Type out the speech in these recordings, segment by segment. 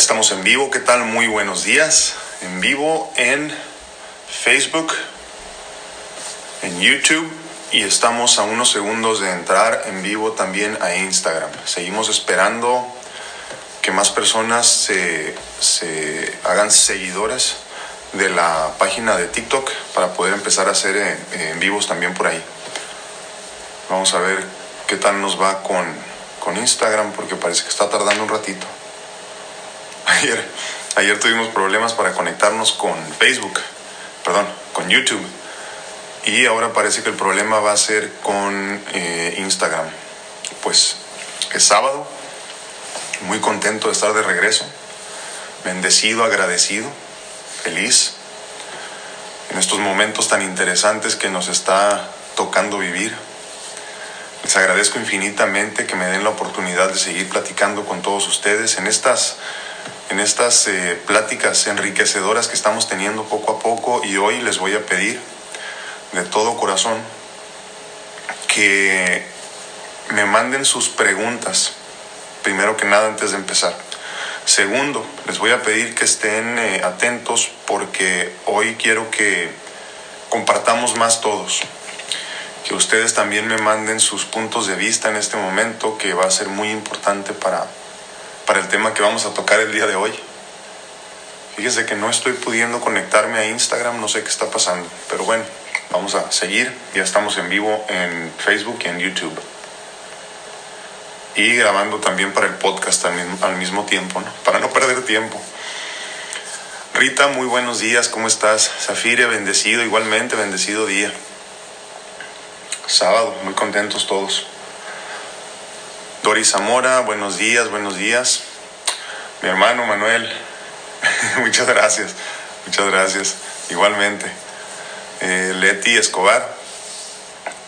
estamos en vivo, ¿qué tal? Muy buenos días. En vivo en Facebook, en YouTube y estamos a unos segundos de entrar en vivo también a Instagram. Seguimos esperando que más personas se, se hagan seguidoras de la página de TikTok para poder empezar a hacer en, en vivos también por ahí. Vamos a ver qué tal nos va con, con Instagram porque parece que está tardando un ratito. Ayer, ayer tuvimos problemas para conectarnos con Facebook, perdón, con YouTube. Y ahora parece que el problema va a ser con eh, Instagram. Pues es sábado, muy contento de estar de regreso, bendecido, agradecido, feliz en estos momentos tan interesantes que nos está tocando vivir. Les agradezco infinitamente que me den la oportunidad de seguir platicando con todos ustedes en estas en estas eh, pláticas enriquecedoras que estamos teniendo poco a poco y hoy les voy a pedir de todo corazón que me manden sus preguntas, primero que nada antes de empezar. Segundo, les voy a pedir que estén eh, atentos porque hoy quiero que compartamos más todos, que ustedes también me manden sus puntos de vista en este momento que va a ser muy importante para para el tema que vamos a tocar el día de hoy. Fíjese que no estoy pudiendo conectarme a Instagram, no sé qué está pasando, pero bueno, vamos a seguir. Ya estamos en vivo en Facebook y en YouTube. Y grabando también para el podcast al mismo, tiempo, ¿no? para no perder tiempo. Rita, muy buenos días, ¿cómo estás? Zafire, bendecido, igualmente, bendecido día. Sábado, muy contentos todos. Doris Zamora, buenos días, buenos días. Mi hermano Manuel, muchas gracias, muchas gracias. Igualmente. Eh, Leti Escobar,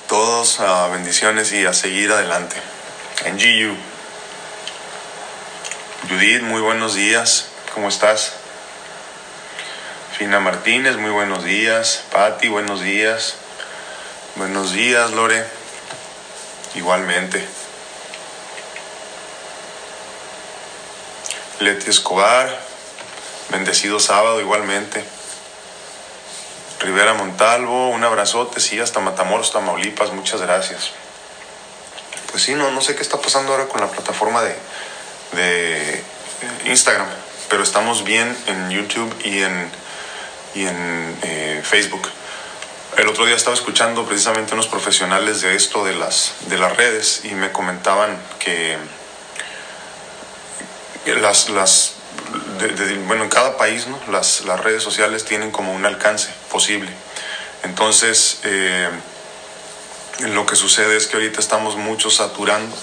todos uh, bendiciones y a seguir adelante. En GU. Judith, muy buenos días, ¿cómo estás? Fina Martínez, muy buenos días. Patti, buenos días. Buenos días, Lore. Igualmente. Leti Escobar, bendecido sábado igualmente. Rivera Montalvo, un abrazote, sí, hasta Matamoros, Tamaulipas, muchas gracias. Pues sí, no, no sé qué está pasando ahora con la plataforma de, de Instagram, pero estamos bien en YouTube y en, y en eh, Facebook. El otro día estaba escuchando precisamente unos profesionales de esto de las, de las redes y me comentaban que las, las de, de, bueno, en cada país, ¿no? Las, las, redes sociales tienen como un alcance posible. Entonces, eh, lo que sucede es que ahorita estamos mucho saturando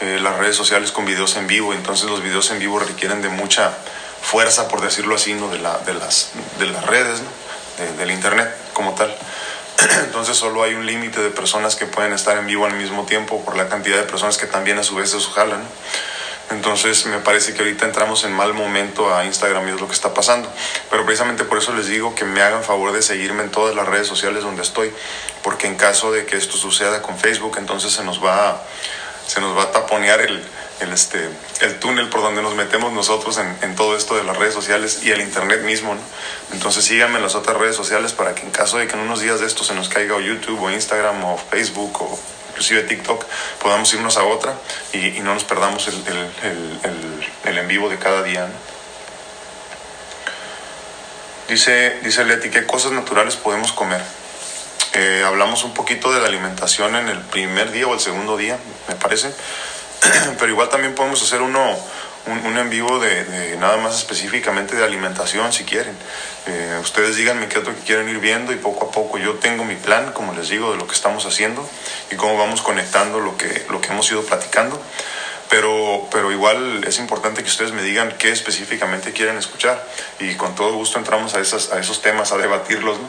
eh, las redes sociales con videos en vivo, entonces los videos en vivo requieren de mucha fuerza, por decirlo así, ¿no? de, la, de, las, de las redes, ¿no? de, del Internet como tal. Entonces solo hay un límite de personas que pueden estar en vivo al mismo tiempo por la cantidad de personas que también a su vez se jalan. ¿no? Entonces me parece que ahorita entramos en mal momento a Instagram y es lo que está pasando. Pero precisamente por eso les digo que me hagan favor de seguirme en todas las redes sociales donde estoy, porque en caso de que esto suceda con Facebook, entonces se nos va a, se nos va a taponear el, el, este, el túnel por donde nos metemos nosotros en, en, todo esto de las redes sociales y el Internet mismo. Entonces síganme en las otras redes sociales para que en caso de que en unos días de esto se nos caiga o YouTube o Instagram o Facebook o inclusive TikTok, podamos irnos a otra y, no nos perdamos el, el, el, el, en vivo de cada día. ¿no? Dice, dice Leti, ¿qué cosas naturales podemos comer? Eh, hablamos un poquito de la alimentación en el primer día o el segundo día, me parece, pero igual también podemos hacer uno, un, un en vivo de, de, nada más específicamente de alimentación si quieren. Eh, ustedes díganme qué es lo que quieren ir viendo y poco a poco yo tengo mi plan, como les digo, de lo que estamos haciendo y cómo vamos conectando lo que, lo que hemos ido platicando. Pero, pero igual es importante que ustedes me digan qué específicamente quieren escuchar y con todo gusto entramos a, esas, a esos temas, a debatirlos. ¿no?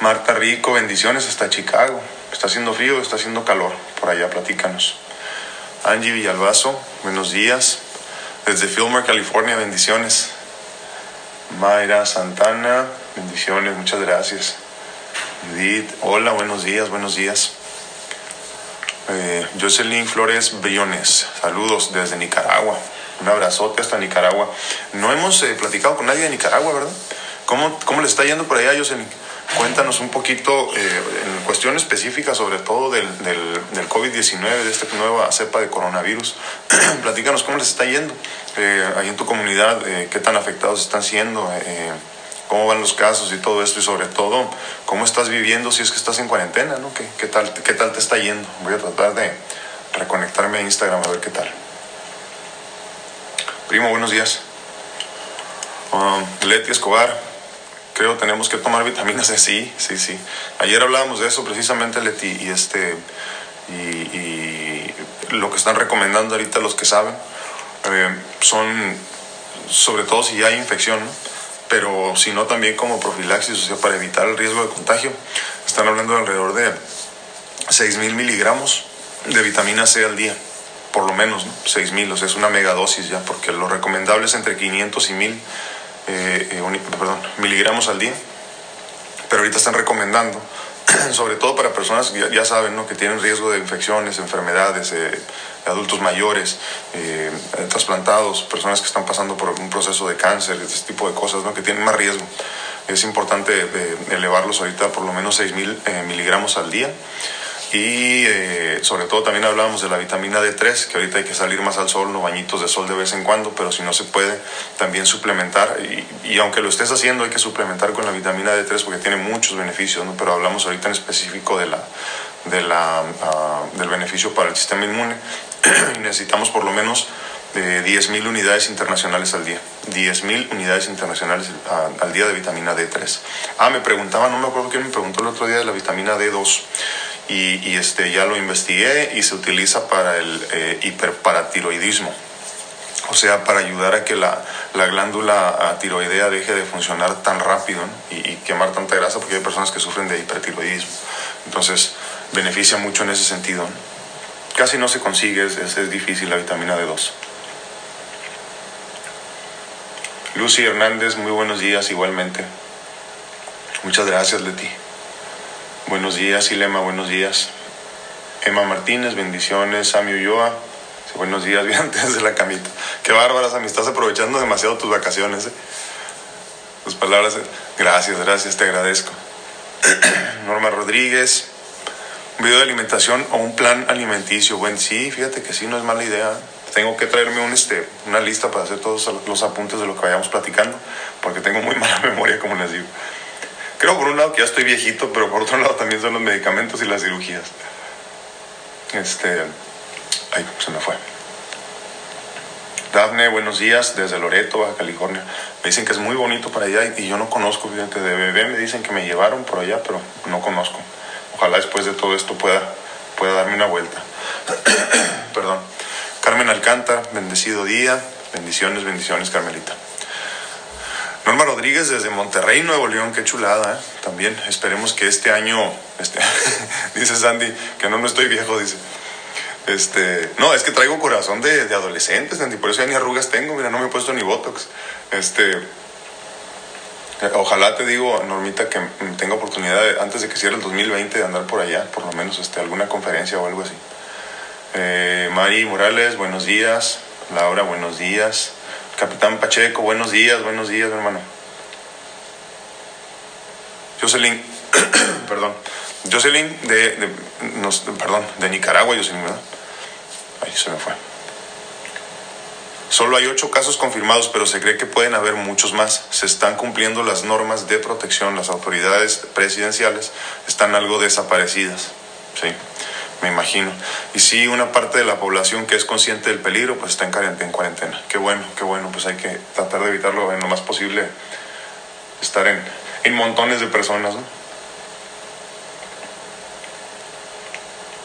Marta Rico, bendiciones hasta Chicago. Está haciendo frío, está haciendo calor. Por allá, platícanos. Angie Villalbazo, buenos días. Desde Fillmore, California, bendiciones. Mayra Santana, bendiciones, muchas gracias. Hola, buenos días, buenos días. Eh, Jocelyn Flores Briones, saludos desde Nicaragua. Un abrazote hasta Nicaragua. No hemos eh, platicado con nadie de Nicaragua, ¿verdad? ¿Cómo, cómo le está yendo por allá, Jocelyn? Cuéntanos un poquito eh, en cuestión específica, sobre todo del, del, del COVID-19, de esta nueva cepa de coronavirus. Platícanos cómo les está yendo eh, ahí en tu comunidad, eh, qué tan afectados están siendo, eh, cómo van los casos y todo esto, y sobre todo, cómo estás viviendo si es que estás en cuarentena, ¿no? ¿Qué, qué tal, ¿Qué tal te está yendo? Voy a tratar de reconectarme a Instagram a ver qué tal. Primo, buenos días. Um, Leti Escobar, creo tenemos que tomar vitaminas C, sí, sí, sí. Ayer hablábamos de eso precisamente, Leti, y este y, y lo que están recomendando ahorita los que saben eh, son sobre todo si ya hay infección, ¿no? pero si no también como profilaxis, o sea, para evitar el riesgo de contagio. Están hablando de alrededor de 6.000 miligramos de vitamina C al día, por lo menos, ¿no? 6.000, o sea, es una megadosis ya, porque lo recomendable es entre 500 y 1.000 eh, eh, perdón, miligramos al día, pero ahorita están recomendando, sobre todo para personas ya, ya saben, ¿no? que tienen riesgo de infecciones, enfermedades, eh, adultos mayores, trasplantados, personas que están pasando por un proceso de cáncer, este tipo de cosas, ¿no? que tienen más riesgo. Es importante elevarlos ahorita por lo menos 6.000 eh, miligramos al día. Y eh, sobre todo también hablábamos de la vitamina D3, que ahorita hay que salir más al sol, no bañitos de sol de vez en cuando, pero si no se puede, también suplementar. Y, aunque lo estés haciendo, hay que suplementar con la vitamina D3 porque tiene muchos beneficios, ¿no? pero hablamos ahorita en específico de la, de la, uh, del beneficio para el sistema inmune. necesitamos por lo menos de 10.000 unidades internacionales al día. 10.000 unidades internacionales al día de vitamina D3. Ah, me preguntaba, no me acuerdo quién me preguntó el otro día de la vitamina D2. Y, este, ya lo investigué y se utiliza para el eh, hiperparatiroidismo. O sea, para ayudar a que la, la glándula tiroidea deje de funcionar tan rápido y, quemar tanta grasa, porque hay personas que sufren de hipertiroidismo. Entonces, beneficia mucho en ese sentido. Casi no se consigue, es, es difícil la vitamina D2. Lucy Hernández, muy buenos días igualmente. Muchas gracias, Leti. Buenos días, Ilema, buenos días. Emma Martínez, bendiciones. Sami Ulloa, buenos días, bien antes de la camita. Qué bárbara, Sami, estás aprovechando demasiado tus vacaciones. ¿eh? Tus palabras, gracias, gracias, te agradezco. Norma Rodríguez, un video de alimentación o un plan alimenticio. Bueno, sí, fíjate que sí, no es mala idea. Tengo que traerme un, este, una lista para hacer todos los apuntes de lo que vayamos platicando, porque tengo muy mala memoria, como les digo. Creo por un lado que ya estoy viejito, pero por otro lado también son los medicamentos y las cirugías. Este, ay, se me fue. Dafne, buenos días, desde Loreto, Baja California. Me dicen que es muy bonito para allá y yo no conozco, fíjate, de bebé me dicen que me llevaron por allá, pero no conozco. Ojalá después de todo esto pueda, pueda darme una vuelta. Perdón. Carmen Alcántara, bendecido día. Bendiciones, bendiciones, Carmelita. Norma Rodríguez desde Monterrey, Nuevo León, qué chulada, ¿eh? También esperemos que este año, este, dice Sandy, que no, no estoy viejo, dice. Este, no, es que traigo corazón de, de adolescente, Sandy, por eso ya ni arrugas tengo, mira, no me he puesto ni Botox. Este, ojalá te digo, Normita, que tenga oportunidad antes de que cierre el 2020 de andar por allá, por lo menos este, alguna conferencia o algo así. Eh, Mari Morales, buenos días. Laura, buenos días. Capitán Pacheco, buenos días, buenos días, hermano. Jocelyn, perdón. Jocelyn de, perdón, de Nicaragua, Jocelyn, ¿verdad? Ahí se me fue. Solo hay ocho casos confirmados, pero se cree que pueden haber muchos más. Se están cumpliendo las normas de protección. Las autoridades presidenciales están algo desaparecidas. Sí, me imagino. Y sí, una parte de la población que es consciente del peligro, pues está en cuarentena. Qué bueno, qué bueno. Pues hay que tratar de evitarlo en lo más posible. Estar en, en montones de personas, ¿no?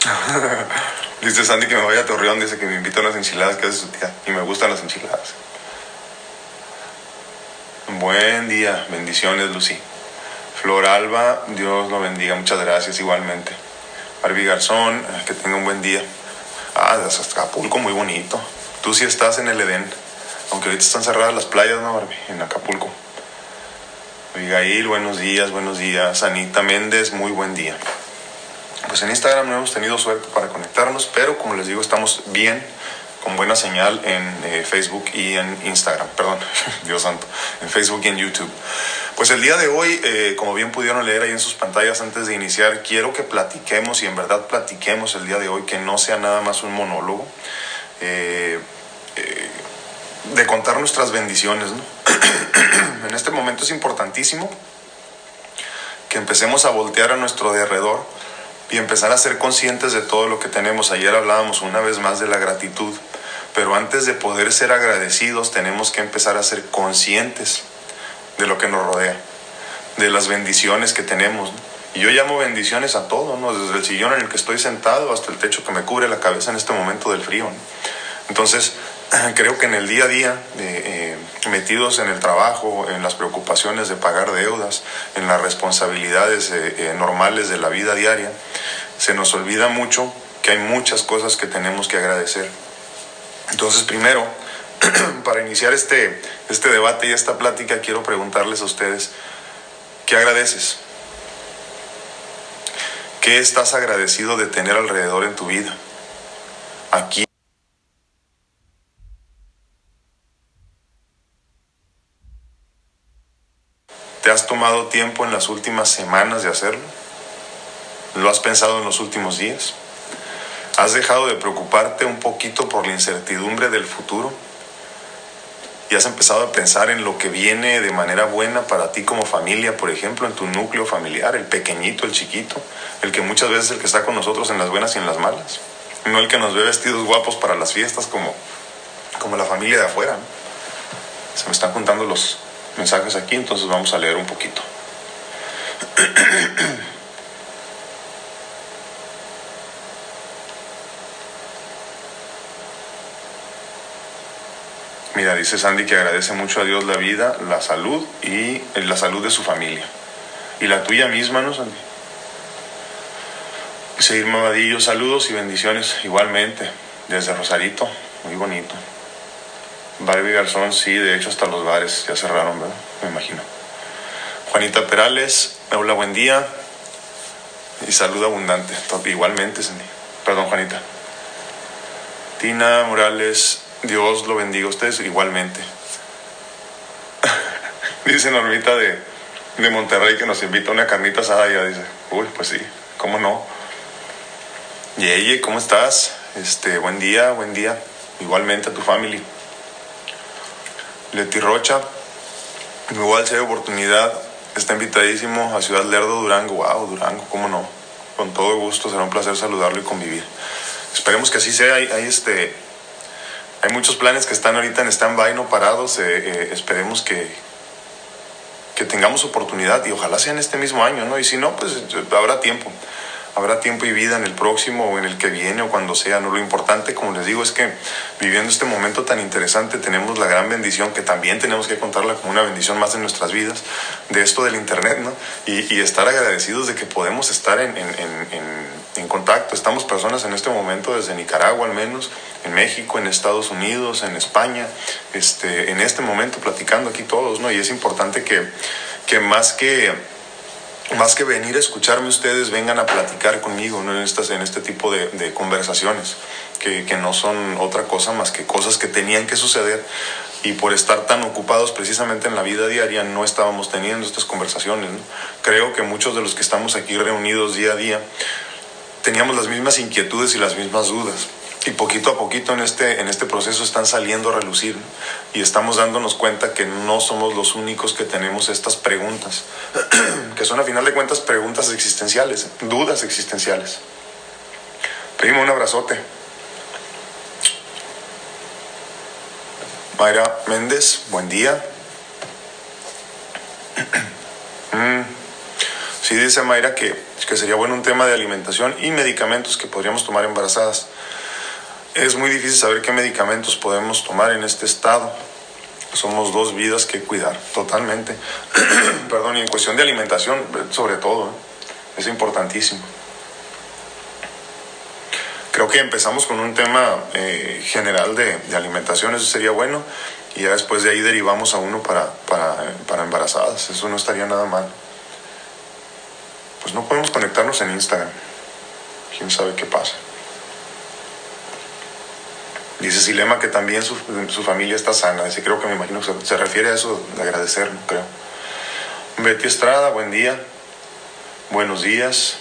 dice Sandy que me vaya a Torreón, dice que me invita a unas enchiladas que hace su tía. Y me gustan las enchiladas. Buen día, bendiciones, Lucy. Flor Alba, Dios lo bendiga, muchas gracias igualmente. Barbie Garzón, que tenga un buen día. Ah, Acapulco, muy bonito. Tú sí estás en el Edén, aunque ahorita están cerradas las playas, ¿no, Barbie? En Acapulco. Abigail, buenos días, buenos días. Anita Méndez, muy buen día pues en Instagram no hemos tenido suerte para conectarnos, pero como les digo, estamos bien con buena señal en eh, Facebook y en Instagram, perdón, Dios santo, en Facebook y en YouTube. Pues el día de hoy, eh, como bien pudieron leer ahí en sus pantallas antes de iniciar, quiero que platiquemos y en verdad platiquemos el día de hoy, que no sea nada más un monólogo, eh, de contar nuestras bendiciones. en este momento es importantísimo que empecemos a voltear a nuestro derredor y empezar a ser conscientes de todo lo que tenemos. Ayer hablábamos una vez más de la gratitud, pero antes de poder ser agradecidos tenemos que empezar a ser conscientes de lo que nos rodea, de las bendiciones que tenemos. Y yo llamo bendiciones a todo, ¿no? desde el sillón en el que estoy sentado hasta el techo que me cubre la cabeza en este momento del frío. Entonces, creo que en el día a día, eh, metidos en el trabajo, en las preocupaciones de pagar deudas, en las responsabilidades eh, eh, normales de la vida diaria, se nos olvida mucho que hay muchas cosas que tenemos que agradecer. Entonces, primero, para iniciar este, este debate y esta plática, quiero preguntarles a ustedes, ¿qué agradeces? ¿Qué estás agradecido de tener alrededor en tu vida? Aquí tomado tiempo en las últimas semanas de hacerlo? ¿Lo has pensado en los últimos días? ¿Has dejado de preocuparte un poquito por la incertidumbre del futuro? ¿Y has empezado a pensar en lo que viene de manera buena para ti como familia, por ejemplo, en tu núcleo familiar, el pequeñito, el chiquito, el que muchas veces es el que está con nosotros en las buenas y en las malas? No el que nos ve vestidos guapos para las fiestas como, como la familia de afuera. Se me están juntando los, mensajes aquí, entonces vamos a leer un poquito. Mira, dice Sandy que agradece mucho a Dios la vida, la salud y eh, la salud de su familia. Y la tuya misma, ¿no, Sandy? Dice Irma Vadillo, saludos y bendiciones igualmente desde Rosarito, muy bonito. Barbie Garzón, sí, de hecho hasta los bares ya cerraron, ¿verdad? Me imagino. Juanita Perales, hola, buen día. Y salud abundante, igualmente, Perdón, Juanita. Tina Morales, Dios lo bendiga a ustedes igualmente. dice Normita de, de Monterrey que nos invita a una carnita asada. Ya dice, uy, pues sí, ¿cómo no? Yeye, ¿cómo estás? Este, buen día, buen día. Igualmente a tu familia. Leti Rocha, igual si hay oportunidad, está invitadísimo a Ciudad Lerdo, Durango. Wow, Durango, cómo no. Con todo gusto, será un placer saludarlo y convivir. Esperemos que así sea. Hay, este, hay muchos planes que están ahorita en stand-by, no parados. Eh, eh, esperemos que, que tengamos oportunidad y ojalá sea en este mismo año, ¿no? Y si no, pues habrá tiempo habrá tiempo y vida en el próximo o en el que viene o cuando sea. No lo importante, como les digo, es que viviendo este momento tan interesante tenemos la gran bendición que también tenemos que contarla como una bendición más en nuestras vidas de esto del internet, ¿no? Y, estar agradecidos de que podemos estar en, en, en, en, contacto. Estamos personas en este momento desde Nicaragua al menos, en México, en Estados Unidos, en España, este, en este momento platicando aquí todos, ¿no? Y es importante que, que más que más que venir a escucharme ustedes, vengan a platicar conmigo en, estas, en este tipo de, conversaciones, que, no son otra cosa más que cosas que tenían que suceder y por estar tan ocupados precisamente en la vida diaria no estábamos teniendo estas conversaciones. Creo que muchos de los que estamos aquí reunidos día a día teníamos las mismas inquietudes y las mismas dudas y poquito a poquito en este, en este proceso están saliendo a relucir y estamos dándonos cuenta que no somos los únicos que tenemos estas preguntas, que son a final de cuentas preguntas existenciales, dudas existenciales. Primo, un abrazote. Mayra Méndez, buen día. Mm. Sí, dice Mayra que, que sería bueno un tema de alimentación y medicamentos que podríamos tomar embarazadas es muy difícil saber qué medicamentos podemos tomar en este estado. Somos dos vidas que cuidar, totalmente. Perdón, y en cuestión de alimentación, sobre todo, ¿eh? es importantísimo. Creo que empezamos con un tema eh, general de, alimentación, eso sería bueno, y ya después de ahí derivamos a uno para, para, para embarazadas, eso no estaría nada mal. Pues no podemos conectarnos en Instagram, quién sabe qué pasa. Dice Silema que también su, su familia está sana. Dice, creo que me imagino que se, refiere a eso de agradecer, creo. Betty Estrada, buen día. Buenos días.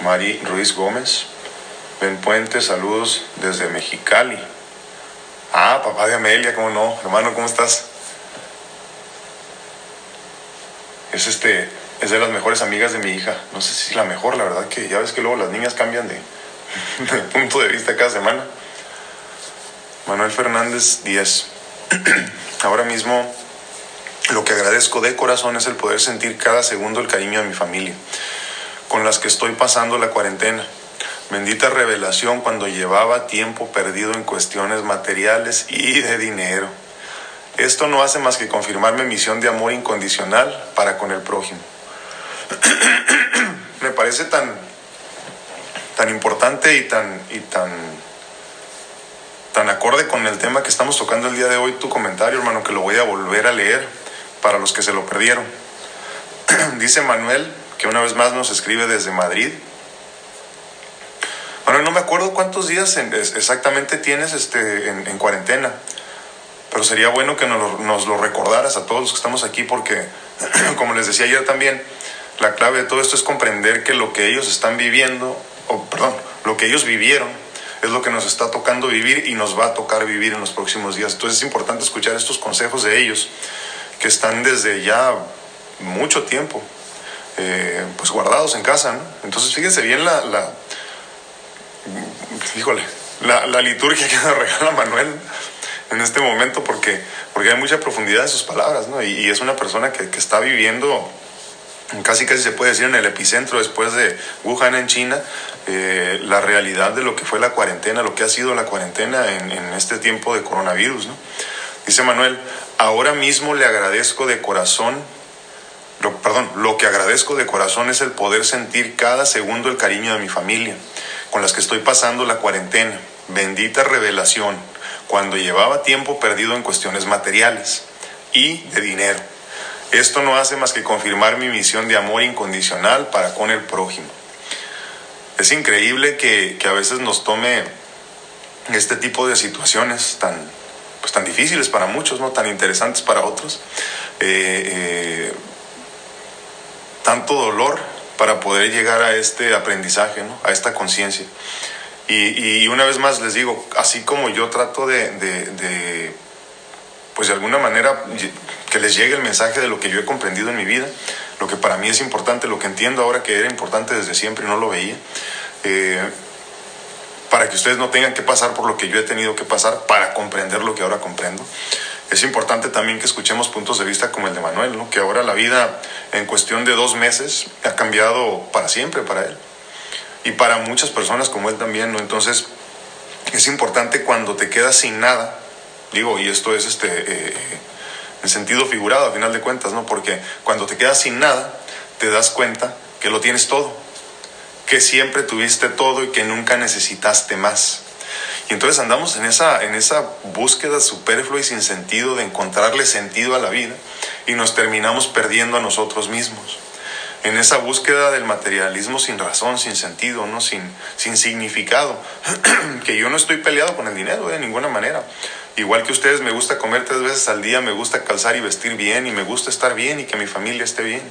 Mari Ruiz Gómez. Ben Puente, saludos desde Mexicali. Ah, papá de Amelia, ¿cómo no? Hermano, ¿cómo estás? Es este, es de las mejores amigas de mi hija. No sé si la mejor, la verdad que ya ves que luego las niñas cambian de punto de vista cada semana. Manuel Fernández Díaz. Ahora mismo lo que agradezco de corazón es el poder sentir cada segundo el cariño de mi familia, con las que estoy pasando la cuarentena. Bendita revelación cuando llevaba tiempo perdido en cuestiones materiales y de dinero. Esto no hace más que confirmar mi misión de amor incondicional para con el prójimo. Me parece tan, tan importante y tan, y tan, tan acorde con el tema que estamos tocando el día de hoy tu comentario, hermano, que lo voy a volver a leer para los que se lo perdieron. Dice Manuel, que una vez más nos escribe desde Madrid. Bueno, no me acuerdo cuántos días en, exactamente tienes este, en, en, cuarentena, pero sería bueno que nos nos lo recordaras a todos los que estamos aquí porque, como les decía ayer también, la clave de todo esto es comprender que lo que ellos están viviendo, o perdón, lo que ellos vivieron, es lo que nos está tocando vivir y nos va a tocar vivir en los próximos días. Entonces es importante escuchar estos consejos de ellos que están desde ya mucho tiempo eh, pues guardados en casa. Entonces fíjense bien la, la híjole, la, la, liturgia que nos regala Manuel en este momento porque, porque hay mucha profundidad en sus palabras, ¿no? Y, y es una persona que, que, está viviendo casi casi se puede decir en el epicentro después de Wuhan en China, eh, la realidad de lo que fue la cuarentena, lo que ha sido la cuarentena en, en este tiempo de coronavirus. Dice Manuel, ahora mismo le agradezco de corazón, perdón, lo que agradezco de corazón es el poder sentir cada segundo el cariño de mi familia, con las que estoy pasando la cuarentena. Bendita revelación, cuando llevaba tiempo perdido en cuestiones materiales y de dinero. Esto no hace más que confirmar mi misión de amor incondicional para con el prójimo. Es increíble que, que a veces nos tome este tipo de situaciones tan, pues, tan difíciles para muchos, ¿no? tan interesantes para otros. Eh, eh, tanto dolor para poder llegar a este aprendizaje, ¿no? a esta conciencia. Y, y, una vez más les digo, así como yo trato de, de, de, pues de alguna manera, que les llegue el mensaje de lo que yo he comprendido en mi vida, lo que para mí es importante, lo que entiendo ahora que era importante desde siempre y no lo veía. Eh, para que ustedes no tengan que pasar por lo que yo he tenido que pasar para comprender lo que ahora comprendo. Es importante también que escuchemos puntos de vista como el de Manuel, que ahora la vida en cuestión de dos meses ha cambiado para siempre para él y para muchas personas como él también. Entonces es importante cuando te quedas sin nada, digo, y esto es este, eh, en sentido figurado a final de cuentas, ¿no? porque cuando te quedas sin nada te das cuenta que lo tienes todo que siempre tuviste todo y que nunca necesitaste más. Y entonces andamos en esa, en esa búsqueda superflua y sin sentido de encontrarle sentido a la vida y nos terminamos perdiendo a nosotros mismos. En esa búsqueda del materialismo sin razón, sin sentido, ¿no? sin, sin significado. que yo no estoy peleado con el dinero de ninguna manera. Igual que ustedes, me gusta comer tres veces al día, me gusta calzar y vestir bien y me gusta estar bien y que mi familia esté bien.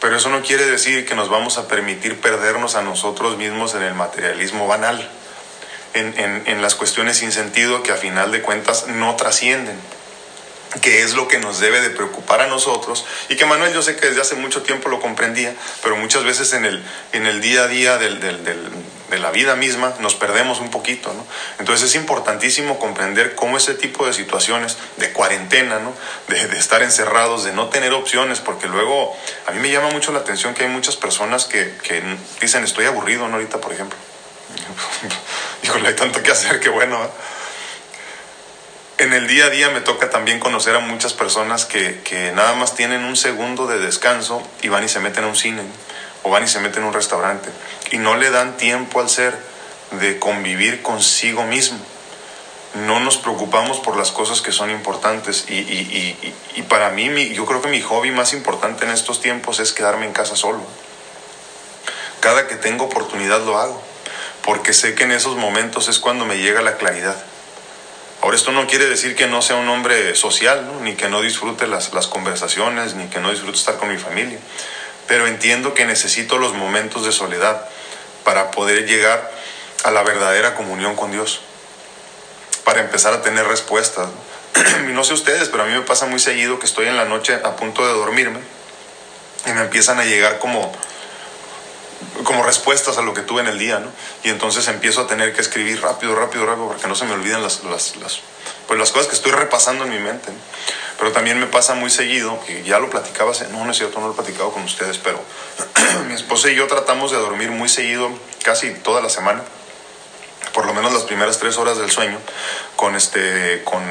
Pero eso no quiere decir que nos vamos a permitir perdernos a nosotros mismos en el materialismo banal, en, en, las cuestiones sin sentido que a final de cuentas no trascienden que es lo que nos debe de preocupar a nosotros y que Manuel yo sé que desde hace mucho tiempo lo comprendía, pero muchas veces en el, en el día a día del, del, de la vida misma nos perdemos un poquito, ¿no? Entonces es importantísimo comprender cómo ese tipo de situaciones de cuarentena, ¿no? De, de, estar encerrados, de no tener opciones, porque luego a mí me llama mucho la atención que hay muchas personas que, que dicen estoy aburrido, ¿no? Ahorita, por ejemplo. Híjole, hay tanto que hacer, que bueno, ¿eh? en el día a día me toca también conocer a muchas personas que, que, nada más tienen un segundo de descanso y van y se meten a un cine o van y se meten a un restaurante y no le dan tiempo al ser de convivir consigo mismo. No nos preocupamos por las cosas que son importantes y, y, y, y para mí mi, yo creo que mi hobby más importante en estos tiempos es quedarme en casa solo. Cada que tengo oportunidad lo hago porque sé que en esos momentos es cuando me llega la claridad Ahora esto no quiere decir que no sea un hombre social, ni que no disfrute las, las conversaciones, ni que no disfrute estar con mi familia, pero entiendo que necesito los momentos de soledad para poder llegar a la verdadera comunión con Dios, para empezar a tener respuestas. ¿no? sé ustedes, pero a mí me pasa muy seguido que estoy en la noche a punto de dormirme y me empiezan a llegar como como respuestas a lo que tuve en el día, ¿no? Y entonces empiezo a tener que escribir rápido, rápido, rápido, para que no se me olviden las, las, las, pues las cosas que estoy repasando en mi mente. Pero también me pasa muy seguido, que ya lo platicaba, no, no es cierto, no lo he platicado con ustedes, pero mi esposa y yo tratamos de dormir muy seguido, casi toda la semana, por lo menos las primeras tres horas del sueño, con, este, con,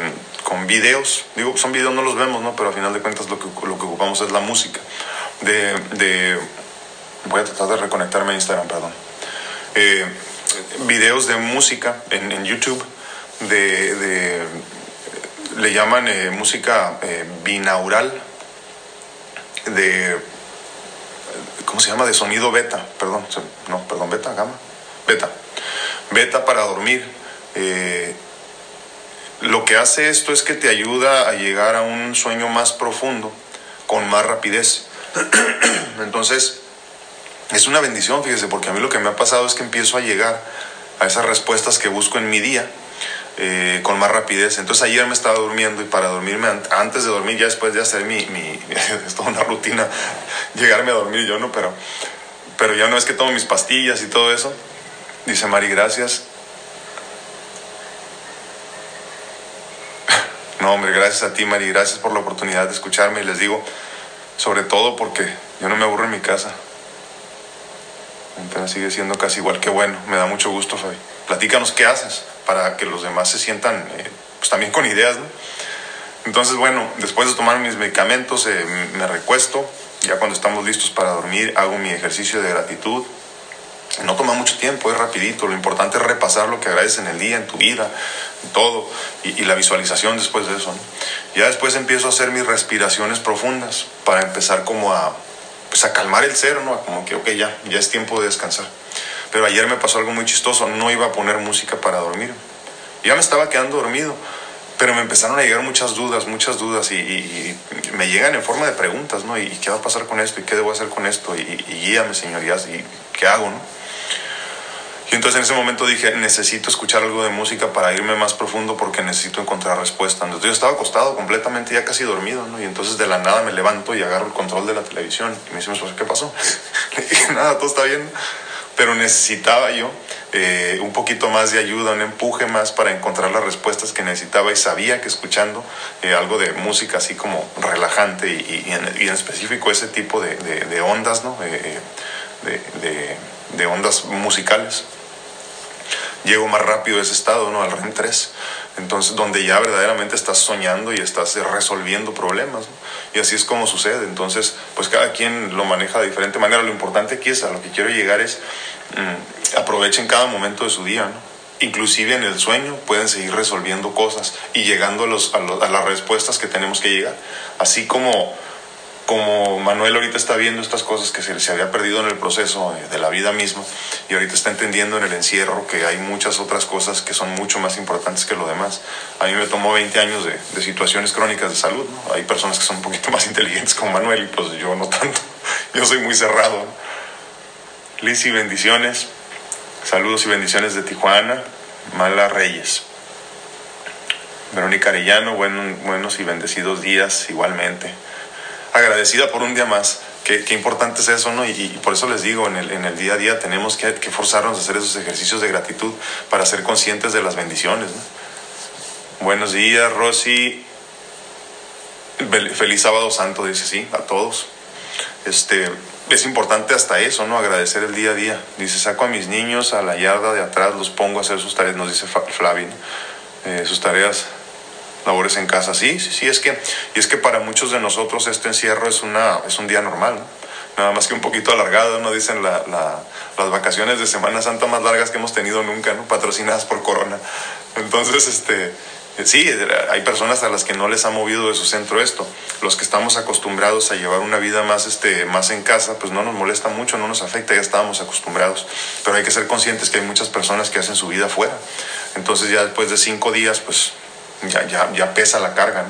con videos. Digo, son videos, no los vemos, ¿no? Pero al final de cuentas lo que, lo que ocupamos es la música. De, de voy a tratar de reconectarme a Instagram, perdón. Eh, videos de música en, YouTube, de, de, le llaman eh, música eh, binaural, de, ¿cómo se llama? De sonido beta, perdón, no, perdón, beta, gamma, beta, beta para dormir. Lo que hace esto es que te ayuda a llegar a un sueño más profundo con más rapidez. Entonces, es una bendición, fíjese, porque a mí lo que me ha pasado es que empiezo a llegar a esas respuestas que busco en mi día eh, con más rapidez. Entonces ayer me estaba durmiendo y para dormirme, antes de dormir, ya después de hacer mi, mi es toda una rutina, llegarme a dormir yo, ¿no? Pero, pero ya no es que tomo mis pastillas y todo eso. Dice Mari, gracias. No, hombre, gracias a ti, Mari, gracias por la oportunidad de escucharme y les digo, sobre todo porque yo no me aburro en mi casa. Entonces sigue siendo casi igual que bueno. Me da mucho gusto, Fabi. Platícanos qué haces para que los demás se sientan eh, pues también con ideas, ¿no? Entonces, bueno, después de tomar mis medicamentos, eh, me recuesto. Ya cuando estamos listos para dormir, hago mi ejercicio de gratitud. No toma mucho tiempo, es rapidito. Lo importante es repasar lo que agradeces en el día, en tu vida, en todo. Y, y la visualización después de eso. ¿no? Ya después empiezo a hacer mis respiraciones profundas para empezar como a pues a calmar el ser, ¿no? Como que, ok, ya, ya es tiempo de descansar. Pero ayer me pasó algo muy chistoso, no iba a poner música para dormir. Ya me estaba quedando dormido, pero me empezaron a llegar muchas dudas, muchas dudas, y, me llegan en forma de preguntas, ¿no? ¿Y qué va a pasar con esto? ¿Y qué debo hacer con esto? Y, y guíame, señorías, ¿y qué hago, no? Y entonces en ese momento dije, necesito escuchar algo de música para irme más profundo porque necesito encontrar respuesta. Entonces yo estaba acostado completamente, ya casi dormido, ¿no? Y entonces de la nada me levanto y agarro el control de la televisión. Y me dice, ¿qué pasó? Le dije, nada, todo está bien. Pero necesitaba yo eh, un poquito más de ayuda, un empuje más para encontrar las respuestas que necesitaba y sabía que escuchando eh, algo de música así como relajante y, en, específico ese tipo de, ondas, ¿no? Eh, de ondas musicales llego más rápido a ese estado, ¿no? Al REM 3. Entonces, donde ya verdaderamente estás soñando y estás resolviendo problemas. Y así es como sucede. Entonces, pues cada quien lo maneja de diferente manera. Lo importante aquí es, a lo que quiero llegar es, mmm, aprovechen cada momento de su día, ¿no? Inclusive en el sueño pueden seguir resolviendo cosas y llegando a, los, a las respuestas que tenemos que llegar. Así como como Manuel ahorita está viendo estas cosas que se, se, había perdido en el proceso de la vida misma y ahorita está entendiendo en el encierro que hay muchas otras cosas que son mucho más importantes que lo demás. A mí me tomó 20 años de, de situaciones crónicas de salud. ¿no? Hay personas que son un poquito más inteligentes como Manuel y pues yo no tanto. Yo soy muy cerrado. Liz y bendiciones. Saludos y bendiciones de Tijuana. Mala Reyes. Verónica Arellano, buen, buenos y bendecidos días igualmente agradecida por un día más. Qué, importante es eso, ¿no? Y, por eso les digo, en el, día a día tenemos que, que, forzarnos a hacer esos ejercicios de gratitud para ser conscientes de las bendiciones, ¿no? Buenos días, Rosy. Feliz sábado santo, dice sí, a todos. Este, es importante hasta eso, ¿no? Agradecer el día a día. Dice, saco a mis niños a la yarda de atrás, los pongo a hacer sus tareas, nos dice Flavio, eh, sus tareas labores en casa. Sí, sí, sí, es que, y es que para muchos de nosotros este encierro es, una, es un día normal, ¿no? nada más que un poquito alargado, ¿no? Dicen la, la, las vacaciones de Semana Santa más largas que hemos tenido nunca, ¿no? Patrocinadas por Corona. Entonces, este, sí, hay personas a las que no les ha movido de su centro esto. Los que estamos acostumbrados a llevar una vida más, este, más en casa, pues no nos molesta mucho, no nos afecta, ya estábamos acostumbrados. Pero hay que ser conscientes que hay muchas personas que hacen su vida afuera. Entonces ya después de cinco días, pues ya, ya, ya pesa la carga.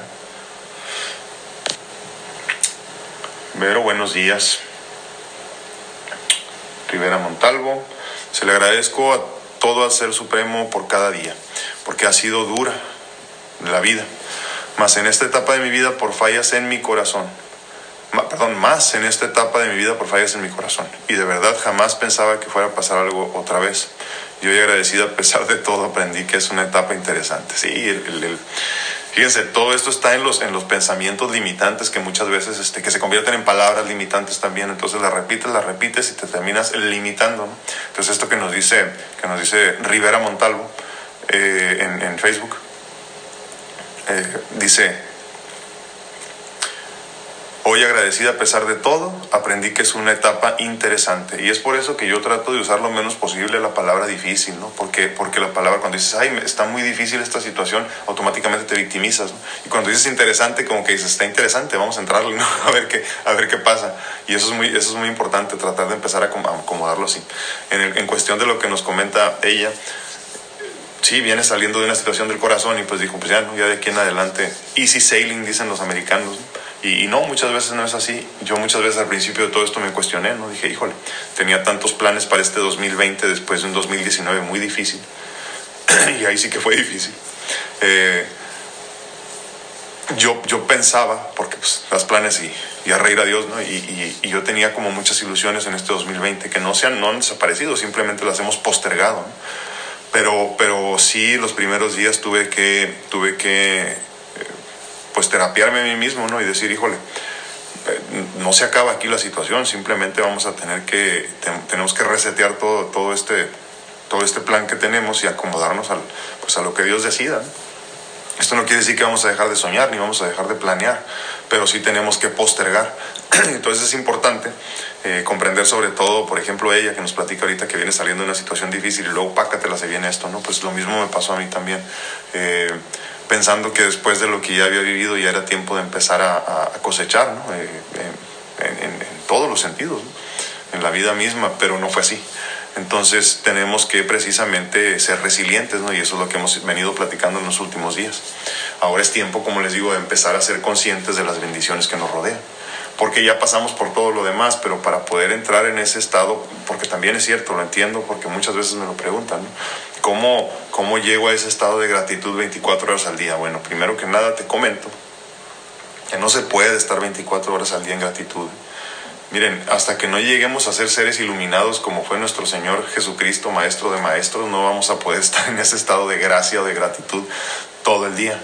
Vero, buenos días. Rivera Montalvo, se le agradezco a todo al Ser Supremo por cada día, porque ha sido dura la vida, más en esta etapa de mi vida por fallas en mi corazón perdón, más en esta etapa de mi vida por fallas en mi corazón. Y de verdad jamás pensaba que fuera a pasar algo otra vez. Y hoy agradecido a pesar de todo aprendí que es una etapa interesante. Sí, el, fíjense, todo esto está en los, en los pensamientos limitantes que muchas veces este, que se convierten en palabras limitantes también. Entonces las repites, las repites y te terminas limitando. Entonces esto que nos dice, que nos dice Rivera Montalvo eh, en, en, Facebook, eh, dice, Hoy agradecida a pesar de todo, aprendí que es una etapa interesante y es por eso que yo trato de usar lo menos posible la palabra difícil, ¿no? Porque, porque la palabra cuando dices, ay, está muy difícil esta situación, automáticamente te victimizas, ¿no? Y cuando dices interesante, como que dices, está interesante, vamos a entrarle, ¿no? A ver qué, a ver qué pasa. Y eso es muy, eso es muy importante, tratar de empezar a acomodarlo así. En, en cuestión de lo que nos comenta ella, sí, viene saliendo de una situación del corazón y pues dijo, pues ya, ¿no? ya de aquí en adelante, easy sailing, dicen los americanos, ¿no? Y, no, muchas veces no es así. Yo muchas veces al principio de todo esto me cuestioné, ¿no? Dije, híjole, tenía tantos planes para este 2020 después de un 2019 muy difícil. y ahí sí que fue difícil. Eh, yo, yo pensaba, porque pues, las planes y, y a reír a Dios, ¿no? Y, y, yo tenía como muchas ilusiones en este 2020 que no se han, no han desaparecido, simplemente las hemos postergado. ¿no? Pero, pero sí, los primeros días tuve que, tuve que pues terapiarme a mí mismo, ¿no? Y decir, híjole, eh, no se acaba aquí la situación, simplemente vamos a tener que, tenemos que resetear todo, todo, este, todo este plan que tenemos y acomodarnos al, pues a lo que Dios decida. Esto no quiere decir que vamos a dejar de soñar ni vamos a dejar de planear, pero sí tenemos que postergar. Entonces es importante eh, comprender sobre todo, por ejemplo, ella que nos platica ahorita que viene saliendo de una situación difícil y luego pácatela se viene esto, ¿no? Pues lo mismo me pasó a mí también. Eh, pensando que después de lo que ya había vivido ya era tiempo de empezar a, cosechar, ¿no? Eh, en, todos los sentidos, en la vida misma, pero no fue así. Entonces tenemos que precisamente ser resilientes, ¿no? Y eso es lo que hemos venido platicando en los últimos días. Ahora es tiempo, como les digo, de empezar a ser conscientes de las bendiciones que nos rodean. Porque ya pasamos por todo lo demás, pero para poder entrar en ese estado, porque también es cierto, lo entiendo, porque muchas veces me lo preguntan. ¿Cómo, ¿Cómo llego a ese estado de gratitud 24 horas al día? Bueno, primero que nada te comento que no se puede estar 24 horas al día en gratitud. Miren, hasta que no lleguemos a ser seres iluminados como fue nuestro Señor Jesucristo, Maestro de Maestros, no vamos a poder estar en ese estado de gracia o de gratitud todo el día.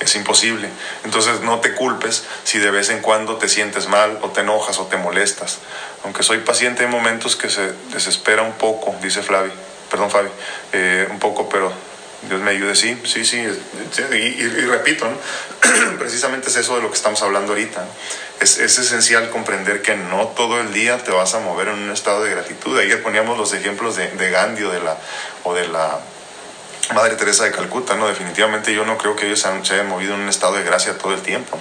Es imposible. Entonces no te culpes si de vez en cuando te sientes mal o te enojas o te molestas. Aunque soy paciente, hay momentos que se desespera un poco, dice Flavio perdón Fabi, eh, un poco, pero Dios me ayude, sí, sí, sí, y, repito, precisamente es eso de lo que estamos hablando ahorita. Es, es, esencial comprender que no todo el día te vas a mover en un estado de gratitud. Ayer poníamos los ejemplos de, de Gandhi o de la Madre Teresa de Calcuta, ¿no? Definitivamente yo no creo que ellos se, hayan movido en un estado de gracia todo el tiempo.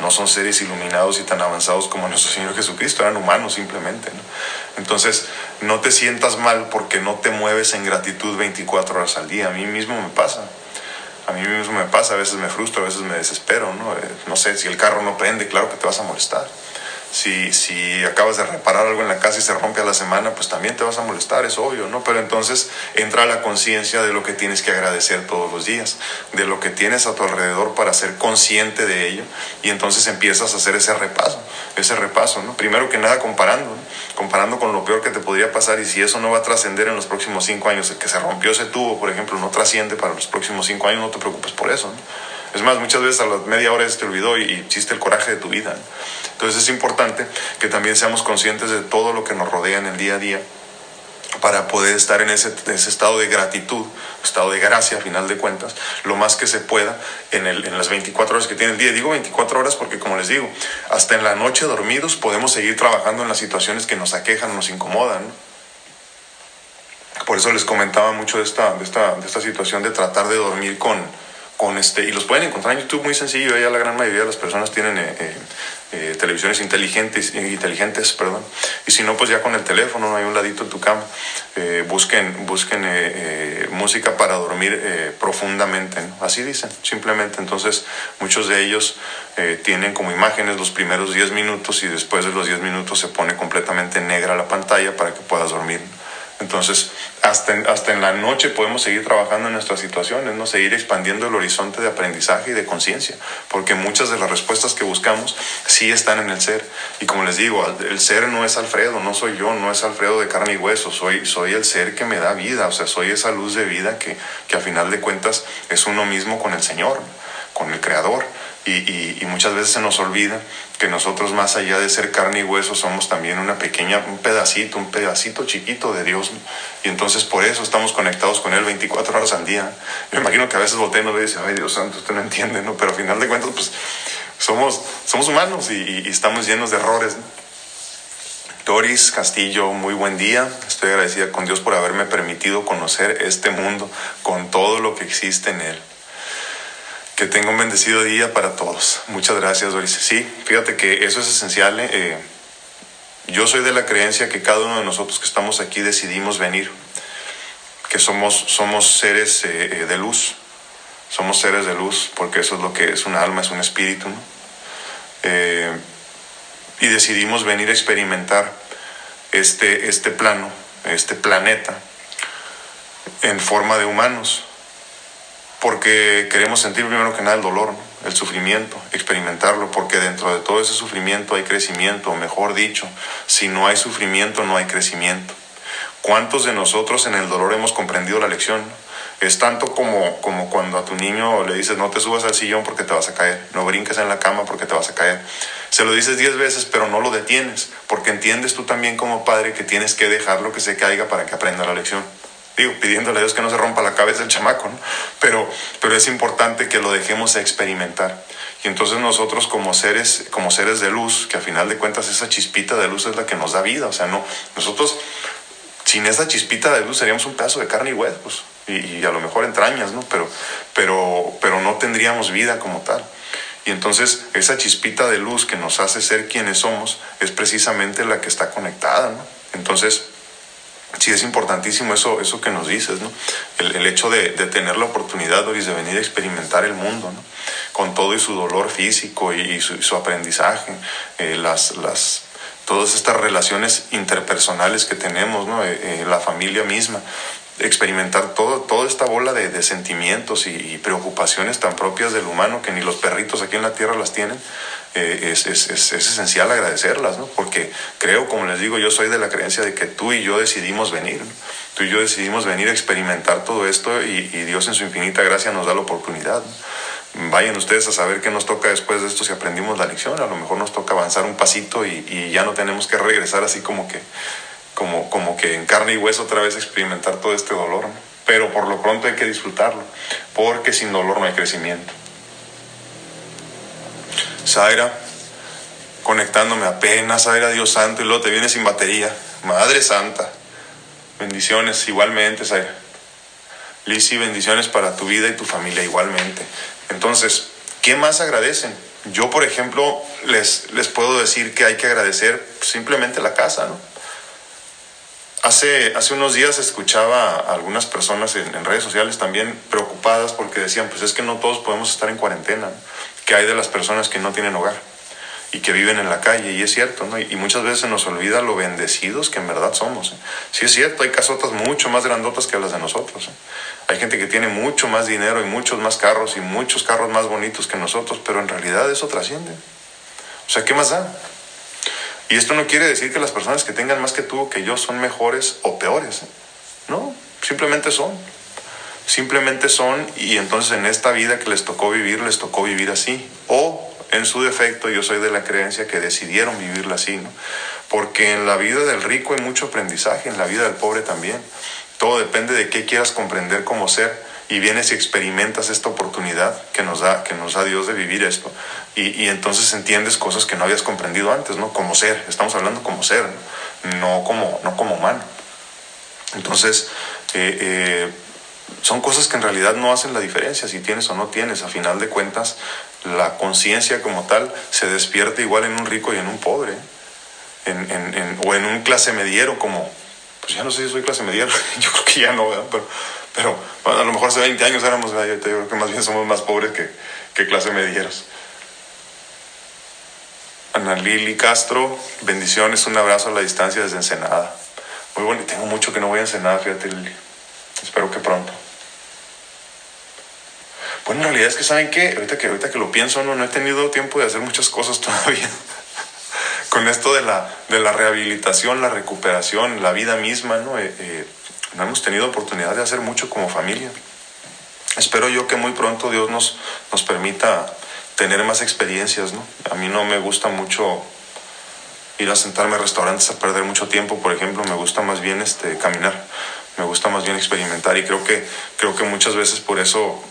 ¿no? son seres iluminados y tan avanzados como nuestro Señor Jesucristo, eran humanos simplemente, ¿no? Entonces, no te sientas mal porque no te mueves en gratitud 24 horas al día. A mí mismo me pasa. A mí mismo me pasa, a veces me frustro, a veces me desespero, ¿no? Eh, no sé, si el carro no prende, claro que te vas a molestar. Si, si acabas de reparar algo en la casa y se rompe a la semana, pues también te vas a molestar, es obvio, ¿no? Pero entonces entra la conciencia de lo que tienes que agradecer todos los días, de lo que tienes a tu alrededor para ser consciente de ello y entonces empiezas a hacer ese repaso, ese repaso, ¿no? Primero que nada comparando, comparando con lo peor que te podría pasar y si eso no va a trascender en los próximos cinco años, el que se rompió ese tubo, por ejemplo, no trasciende para los próximos cinco años, no te preocupes por eso, ¿no? Es más, muchas veces a la media hora se te olvidó y, hiciste el coraje de tu vida. Entonces es importante que también seamos conscientes de todo lo que nos rodea en el día a día para poder estar en ese, estado de gratitud, estado de gracia a final de cuentas, lo más que se pueda en, el, en las 24 horas que tiene el día. Digo 24 horas porque, como les digo, hasta en la noche dormidos podemos seguir trabajando en las situaciones que nos aquejan, nos incomodan. Por eso les comentaba mucho de esta, de esta, de esta situación de tratar de dormir con, este, y los pueden encontrar en YouTube muy sencillo, ya la gran mayoría de las personas tienen eh, eh, eh, televisiones inteligentes, inteligentes, perdón, y si no, pues ya con el teléfono, no hay un ladito en tu cama, busquen, busquen música para dormir profundamente, así dicen, simplemente, entonces muchos de ellos tienen como imágenes los primeros 10 minutos y después de los 10 minutos se pone completamente negra la pantalla para que puedas dormir. Entonces, hasta en, hasta en la noche podemos seguir trabajando en nuestras situaciones, ¿no? seguir expandiendo el horizonte de aprendizaje y de conciencia, porque muchas de las respuestas que buscamos sí están en el ser. Y como les digo, el ser no es Alfredo, no soy yo, no es Alfredo de carne y hueso, soy, soy el ser que me da vida, o sea, soy esa luz de vida que, que a final de cuentas es uno mismo con el Señor, con el Creador. Y, y, muchas veces se nos olvida que nosotros más allá de ser carne y hueso somos también una pequeña, un pedacito, un pedacito chiquito de Dios. Y entonces por eso estamos conectados con Él 24 horas al día. Yo imagino que a veces voltean y dicen, ay Dios santo, usted no entiende, ¿no? Pero al final de cuentas, pues somos, somos humanos y, estamos llenos de errores. Doris Castillo, muy buen día. Estoy agradecida con Dios por haberme permitido conocer este mundo con todo lo que existe en él. Que tenga un bendecido día para todos. Muchas gracias, Doris. Sí, fíjate que eso es esencial. ¿eh? Eh, yo soy de la creencia que cada uno de nosotros que estamos aquí decidimos venir, que somos, somos seres eh, de luz, somos seres de luz, porque eso es lo que es un alma, es un espíritu. y decidimos venir a experimentar este, este plano, este planeta, en forma de humanos porque queremos sentir primero que nada el dolor, el sufrimiento, experimentarlo, porque dentro de todo ese sufrimiento hay crecimiento, o mejor dicho, si no hay sufrimiento no hay crecimiento. ¿Cuántos de nosotros en el dolor hemos comprendido la lección? Es tanto como, como cuando a tu niño le dices no te subas al sillón porque te vas a caer, no brinques en la cama porque te vas a caer. Se lo dices diez veces pero no lo detienes, porque entiendes tú también como padre que tienes que dejarlo que se caiga para que aprenda la lección digo, pidiéndole a Dios que no se rompa la cabeza el chamaco, ¿no? Pero, pero es importante que lo dejemos experimentar. Y entonces nosotros como seres, como seres de luz, que a final de cuentas esa chispita de luz es la que nos da vida, o sea, no, nosotros sin esa chispita de luz seríamos un pedazo de carne y huesos, y, a lo mejor entrañas, ¿no? Pero, pero, pero no tendríamos vida como tal. Y entonces esa chispita de luz que nos hace ser quienes somos es precisamente la que está conectada, ¿no? Entonces, sí es importantísimo eso, eso que nos dices, ¿no? El, hecho de, tener la oportunidad, de venir a experimentar el mundo, ¿no? Con todo y su dolor físico y, su, aprendizaje, eh, las, las, todas estas relaciones interpersonales que tenemos, ¿no? Eh, eh, la familia misma, experimentar toda esta bola de, sentimientos y, preocupaciones tan propias del humano que ni los perritos aquí en la tierra las tienen, eh, es, es, es, esencial agradecerlas, ¿no? porque creo, como les digo, yo soy de la creencia de que tú y yo decidimos venir, tú y yo decidimos venir a experimentar todo esto y, Dios en su infinita gracia nos da la oportunidad. Vayan ustedes a saber qué nos toca después de esto si aprendimos la lección, a lo mejor nos toca avanzar un pasito y ya no tenemos que regresar así como que como, como que en carne y hueso otra vez experimentar todo este dolor. Pero por lo pronto hay que disfrutarlo, porque sin dolor no hay crecimiento. Zaira, conectándome apenas, Zaira, Dios santo, y luego te viene sin batería. Madre Santa, bendiciones igualmente, Zaira. Lisi, bendiciones para tu vida y tu familia igualmente. Entonces, ¿qué más agradecen? Yo, por ejemplo, les, les puedo decir que hay que agradecer simplemente la casa, ¿no? Hace, hace unos días escuchaba a algunas personas en, redes sociales también preocupadas porque decían, pues es que no todos podemos estar en cuarentena, que hay de las personas que no tienen hogar y que viven en la calle, y es cierto, ¿no? Y, muchas veces nos olvida lo bendecidos que en verdad somos. ¿eh? Sí es cierto, hay casotas mucho más grandotas que las de nosotros. ¿eh? Hay gente que tiene mucho más dinero y muchos más carros y muchos carros más bonitos que nosotros, pero en realidad eso trasciende. O sea, ¿qué más da? Y esto no quiere decir que las personas que tengan más que tú que yo son mejores o peores. No, simplemente son. Simplemente son y entonces en esta vida que les tocó vivir, les tocó vivir así. O en su defecto, yo soy de la creencia que decidieron vivirla así, ¿no? Porque en la vida del rico hay mucho aprendizaje, en la vida del pobre también. Todo depende de qué quieras comprender como ser y vienes y experimentas esta oportunidad que nos da, que nos da Dios de vivir esto. Y, entonces entiendes cosas que no habías comprendido antes, ¿no? Como ser, estamos hablando como ser, no, como, no como humano. Entonces, eh, eh, son cosas que en realidad no hacen la diferencia si tienes o no tienes. A final de cuentas, la conciencia como tal se despierta igual en un rico y en un pobre. o en un clase mediero como, pues ya no sé si soy clase mediero, yo creo que ya no, pero, pero a lo mejor hace 20 años éramos, yo creo que más bien somos más pobres que, que clase medieros. Ana Lili Castro, bendiciones, un abrazo a la distancia desde Ensenada. Muy bueno, tengo mucho que no voy a Ensenada, fíjate Lili. Espero que pronto. Bueno, en realidad es que, ¿saben qué? Ahorita que, ahorita que lo pienso, no, no he tenido tiempo de hacer muchas cosas todavía. Con esto de la, de la rehabilitación, la recuperación, la vida misma, ¿no? Eh, eh, no hemos tenido oportunidad de hacer mucho como familia. Espero yo que muy pronto Dios nos, nos permita tener más experiencias, ¿no? A mí no me gusta mucho ir a sentarme a restaurantes a perder mucho tiempo, por ejemplo, me gusta más bien este, caminar, me gusta más bien experimentar y creo que, creo que muchas veces por eso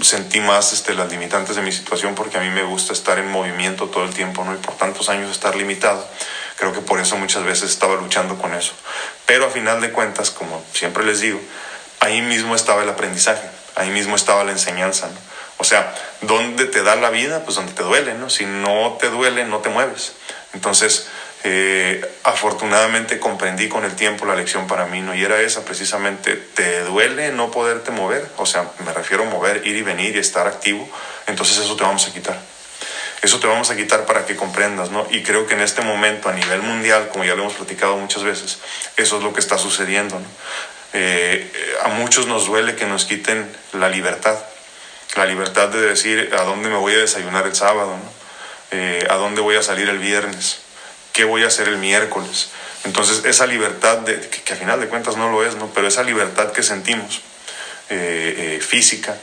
sentí más este, las limitantes de mi situación porque a mí me gusta estar en movimiento todo el tiempo, ¿no? Y por tantos años estar limitado. Creo que por eso muchas veces estaba luchando con eso. Pero a final de cuentas, como siempre les digo, ahí mismo estaba el aprendizaje, ahí mismo estaba la enseñanza, ¿no? O sea, ¿dónde te da la vida? Pues donde te duele, ¿no? Si no te duele, no te mueves. Entonces, eh, afortunadamente comprendí con el tiempo la lección para mí, ¿no? Y era esa precisamente, ¿te duele no poderte mover? O sea, me refiero a mover, ir y venir y estar activo. Entonces eso te vamos a quitar. Eso te vamos a quitar para que comprendas, ¿no? Y creo que en este momento a nivel mundial, como ya lo hemos platicado muchas veces, eso es lo que está sucediendo, ¿no? Eh, a muchos nos duele que nos quiten la libertad la libertad de decir a dónde me voy a desayunar el sábado, eh, a dónde voy a salir el viernes, qué voy a hacer el miércoles. Entonces esa libertad, de, que, a final de cuentas no lo es, ¿no? pero esa libertad que sentimos eh, física,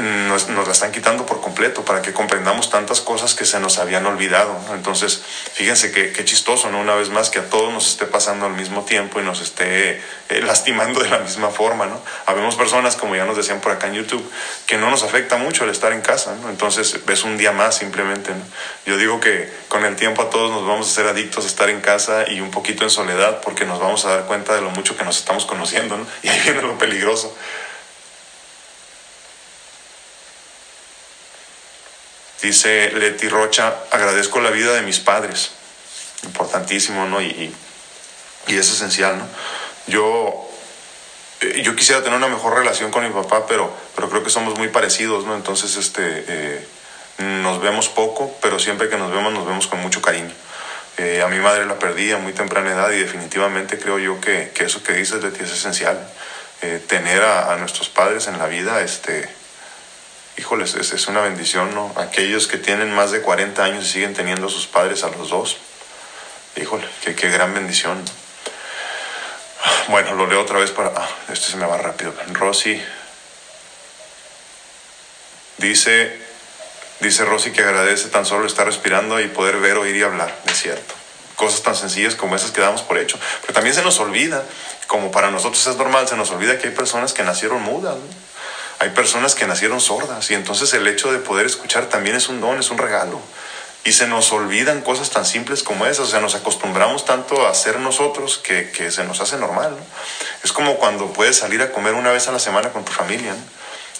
nos, la están quitando por completo para que comprendamos tantas cosas que se nos habían olvidado. Entonces, fíjense qué chistoso, ¿no? Una vez más que a todos nos esté pasando al mismo tiempo y nos esté eh, lastimando de la misma forma, ¿no? Habemos personas, como ya nos decían por acá en YouTube, que no nos afecta mucho el estar en casa, ¿no? Entonces, es un día más simplemente, ¿no? Yo digo que con el tiempo a todos nos vamos a ser adictos a estar en casa y un poquito en soledad porque nos vamos a dar cuenta de lo mucho que nos estamos conociendo, ¿no? Y ahí viene lo peligroso. Dice Leti Rocha, agradezco la vida de mis padres. Importantísimo, ¿no? Y, y, es esencial, ¿no? Yo, eh, yo quisiera tener una mejor relación con mi papá, pero, pero creo que somos muy parecidos, ¿no? Entonces, este, eh, nos vemos poco, pero siempre que nos vemos, nos vemos con mucho cariño. Eh, a mi madre la perdí a muy temprana edad y definitivamente creo yo que, que eso que dices, Leti, es esencial. tener a, a, nuestros padres en la vida, este, híjoles, es, es, una bendición, ¿no? Aquellos que tienen más de 40 años y siguen teniendo a sus padres a los dos, híjole, qué, qué gran bendición. Bueno, lo leo otra vez para... Ah, este se me va rápido. Rosy dice, dice Rosy que agradece tan solo estar respirando y poder ver, oír y hablar, es cierto. Cosas tan sencillas como esas que damos por hecho. Pero también se nos olvida, como para nosotros es normal, se nos olvida que hay personas que nacieron mudas. ¿no? Hay personas que nacieron sordas y entonces el hecho de poder escuchar también es un don, es un regalo. Y se nos olvidan cosas tan simples como esas, o sea, nos acostumbramos tanto a ser nosotros que, que se nos hace normal. Es como cuando puedes salir a comer una vez a la semana con tu familia.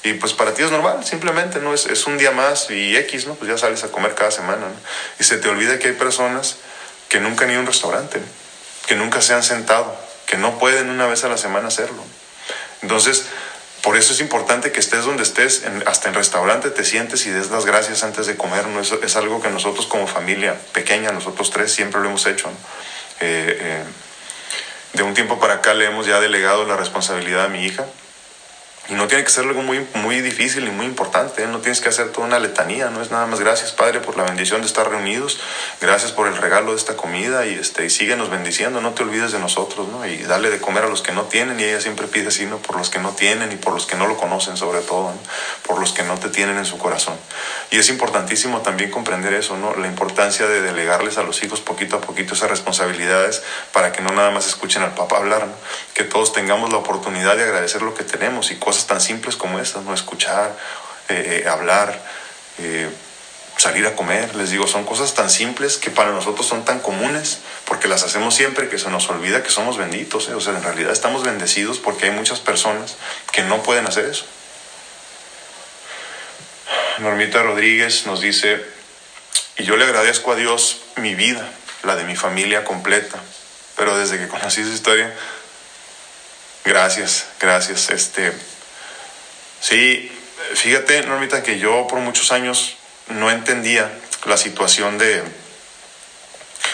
Y pues para ti es normal, simplemente, ¿no? Es, es, un día más y X, ¿no? Pues ya sales a comer cada semana, Y se te olvida que hay personas que nunca han ido a un restaurante, que nunca se han sentado, que no pueden una vez a la semana hacerlo. Entonces, por eso es importante que estés donde estés, hasta en restaurante te sientes y des las gracias antes de comer. es algo que nosotros como familia pequeña, nosotros tres, siempre lo hemos hecho. Eh, eh, de un tiempo para acá le hemos ya delegado la responsabilidad a mi hija y no tiene que ser algo muy, muy difícil y muy importante, ¿eh? no tienes que hacer toda una letanía, no es nada más gracias Padre por la bendición de estar reunidos, gracias por el regalo de esta comida y, este, y síguenos bendiciendo, no te olvides de nosotros, ¿no? y dale de comer a los que no tienen y ella siempre pide así, ¿no? por los que no tienen y por los que no lo conocen sobre todo, por los que no te tienen en su corazón. Y es importantísimo también comprender eso, ¿no? la importancia de delegarles a los hijos poquito a poquito esas responsabilidades para que no nada más escuchen al papá hablar, que todos tengamos la oportunidad de agradecer lo que tenemos y cosas tan simples como estas, ¿no? Escuchar, eh, eh, hablar, eh, salir a comer, les digo, son cosas tan simples que para nosotros son tan comunes, porque las hacemos siempre que se nos olvida que somos benditos, ¿eh? o sea, en realidad estamos bendecidos porque hay muchas personas que no pueden hacer eso. Normita Rodríguez nos dice, y yo le agradezco a Dios mi vida, la de mi familia completa, pero desde que conocí su historia, gracias, gracias, este, sí, fíjate, Normita, que yo por muchos años no entendía la situación de...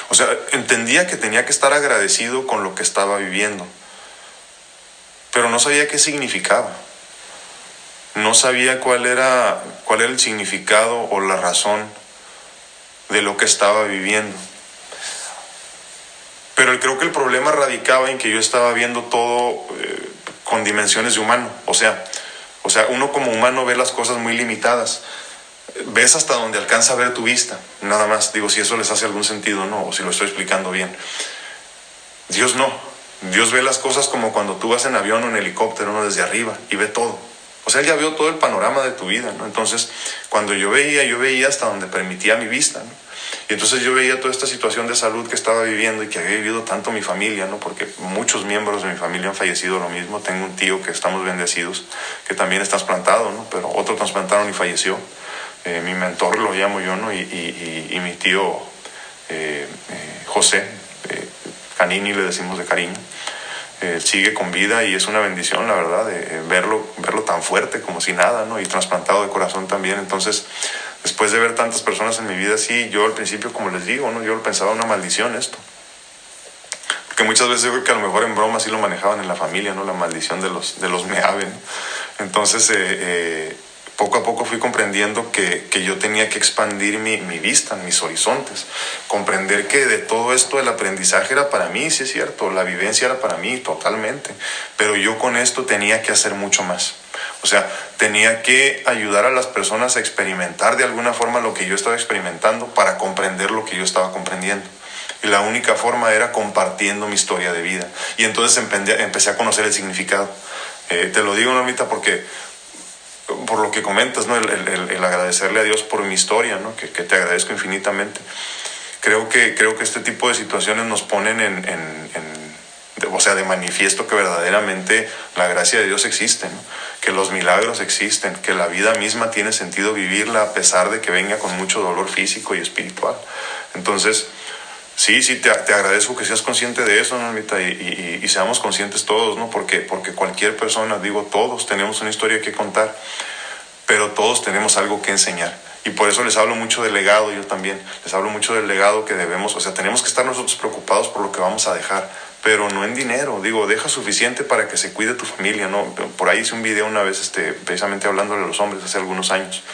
O sea, entendía que tenía que estar agradecido con lo que estaba viviendo, pero no sabía qué significaba. No sabía cuál era, cuál era el significado o la razón de lo que estaba viviendo. Pero creo que el problema radicaba en que yo estaba viendo todo eh, con dimensiones de humano. O sea, o sea, uno como humano ve las cosas muy limitadas ves hasta donde alcanza a ver tu vista, nada más. Digo, si eso les hace algún sentido, no, o si lo estoy explicando bien. Dios no. Dios ve las cosas como cuando tú vas en avión o en helicóptero, ¿no? desde arriba, y ve todo. O sea, él ya vio todo el panorama de tu vida, ¿no? Entonces, cuando yo veía, yo veía hasta donde permitía mi vista, ¿no? Y entonces yo veía toda esta situación de salud que estaba viviendo y que había vivido tanto mi familia, ¿no? Porque muchos miembros de mi familia han fallecido lo mismo. Tengo un tío que estamos bendecidos, que también es trasplantado, ¿no? Pero otro trasplantaron y falleció. Eh, mi mentor lo llamo yo, ¿no? Y, mi tío eh, eh, José, Canini le decimos de cariño, sigue con vida y es una bendición, la verdad, de verlo, verlo tan fuerte como si nada, ¿no? Y trasplantado de corazón también. Entonces, después de ver tantas personas en mi vida así, yo al principio, como les digo, ¿no? Yo pensaba una maldición esto. Porque muchas veces yo creo que a lo mejor en broma sí lo manejaban en la familia, ¿no? La maldición de los, de los meave, Entonces, poco a poco fui comprendiendo que, yo tenía que expandir mi, vista, mis horizontes, comprender que de todo esto el aprendizaje era para mí, sí es cierto, la vivencia era para mí totalmente, pero yo con esto tenía que hacer mucho más. O sea, tenía que ayudar a las personas a experimentar de alguna forma lo que yo estaba experimentando para comprender lo que yo estaba comprendiendo. Y la única forma era compartiendo mi historia de vida. Y entonces empecé a conocer el significado. Eh, te lo digo, Normita, porque por lo que comentas, ¿no? El, agradecerle a Dios por mi historia, ¿no? que, te agradezco infinitamente. Creo que, creo que este tipo de situaciones nos ponen en, o sea, de manifiesto que verdaderamente la gracia de Dios existe, que los milagros existen, que la vida misma tiene sentido vivirla a pesar de que venga con mucho dolor físico y espiritual. Entonces, Sí, sí, te, agradezco que seas consciente de eso, Normita, y, y, seamos conscientes todos, ¿no? Porque, porque cualquier persona, digo, todos tenemos una historia que contar, pero todos tenemos algo que enseñar. Y por eso les hablo mucho del legado, yo también, les hablo mucho del legado que debemos, o sea, tenemos que estar nosotros preocupados por lo que vamos a dejar, pero no en dinero, digo, deja suficiente para que se cuide tu familia, ¿no? Por ahí hice un video una vez, este, precisamente hablando de los hombres hace algunos años,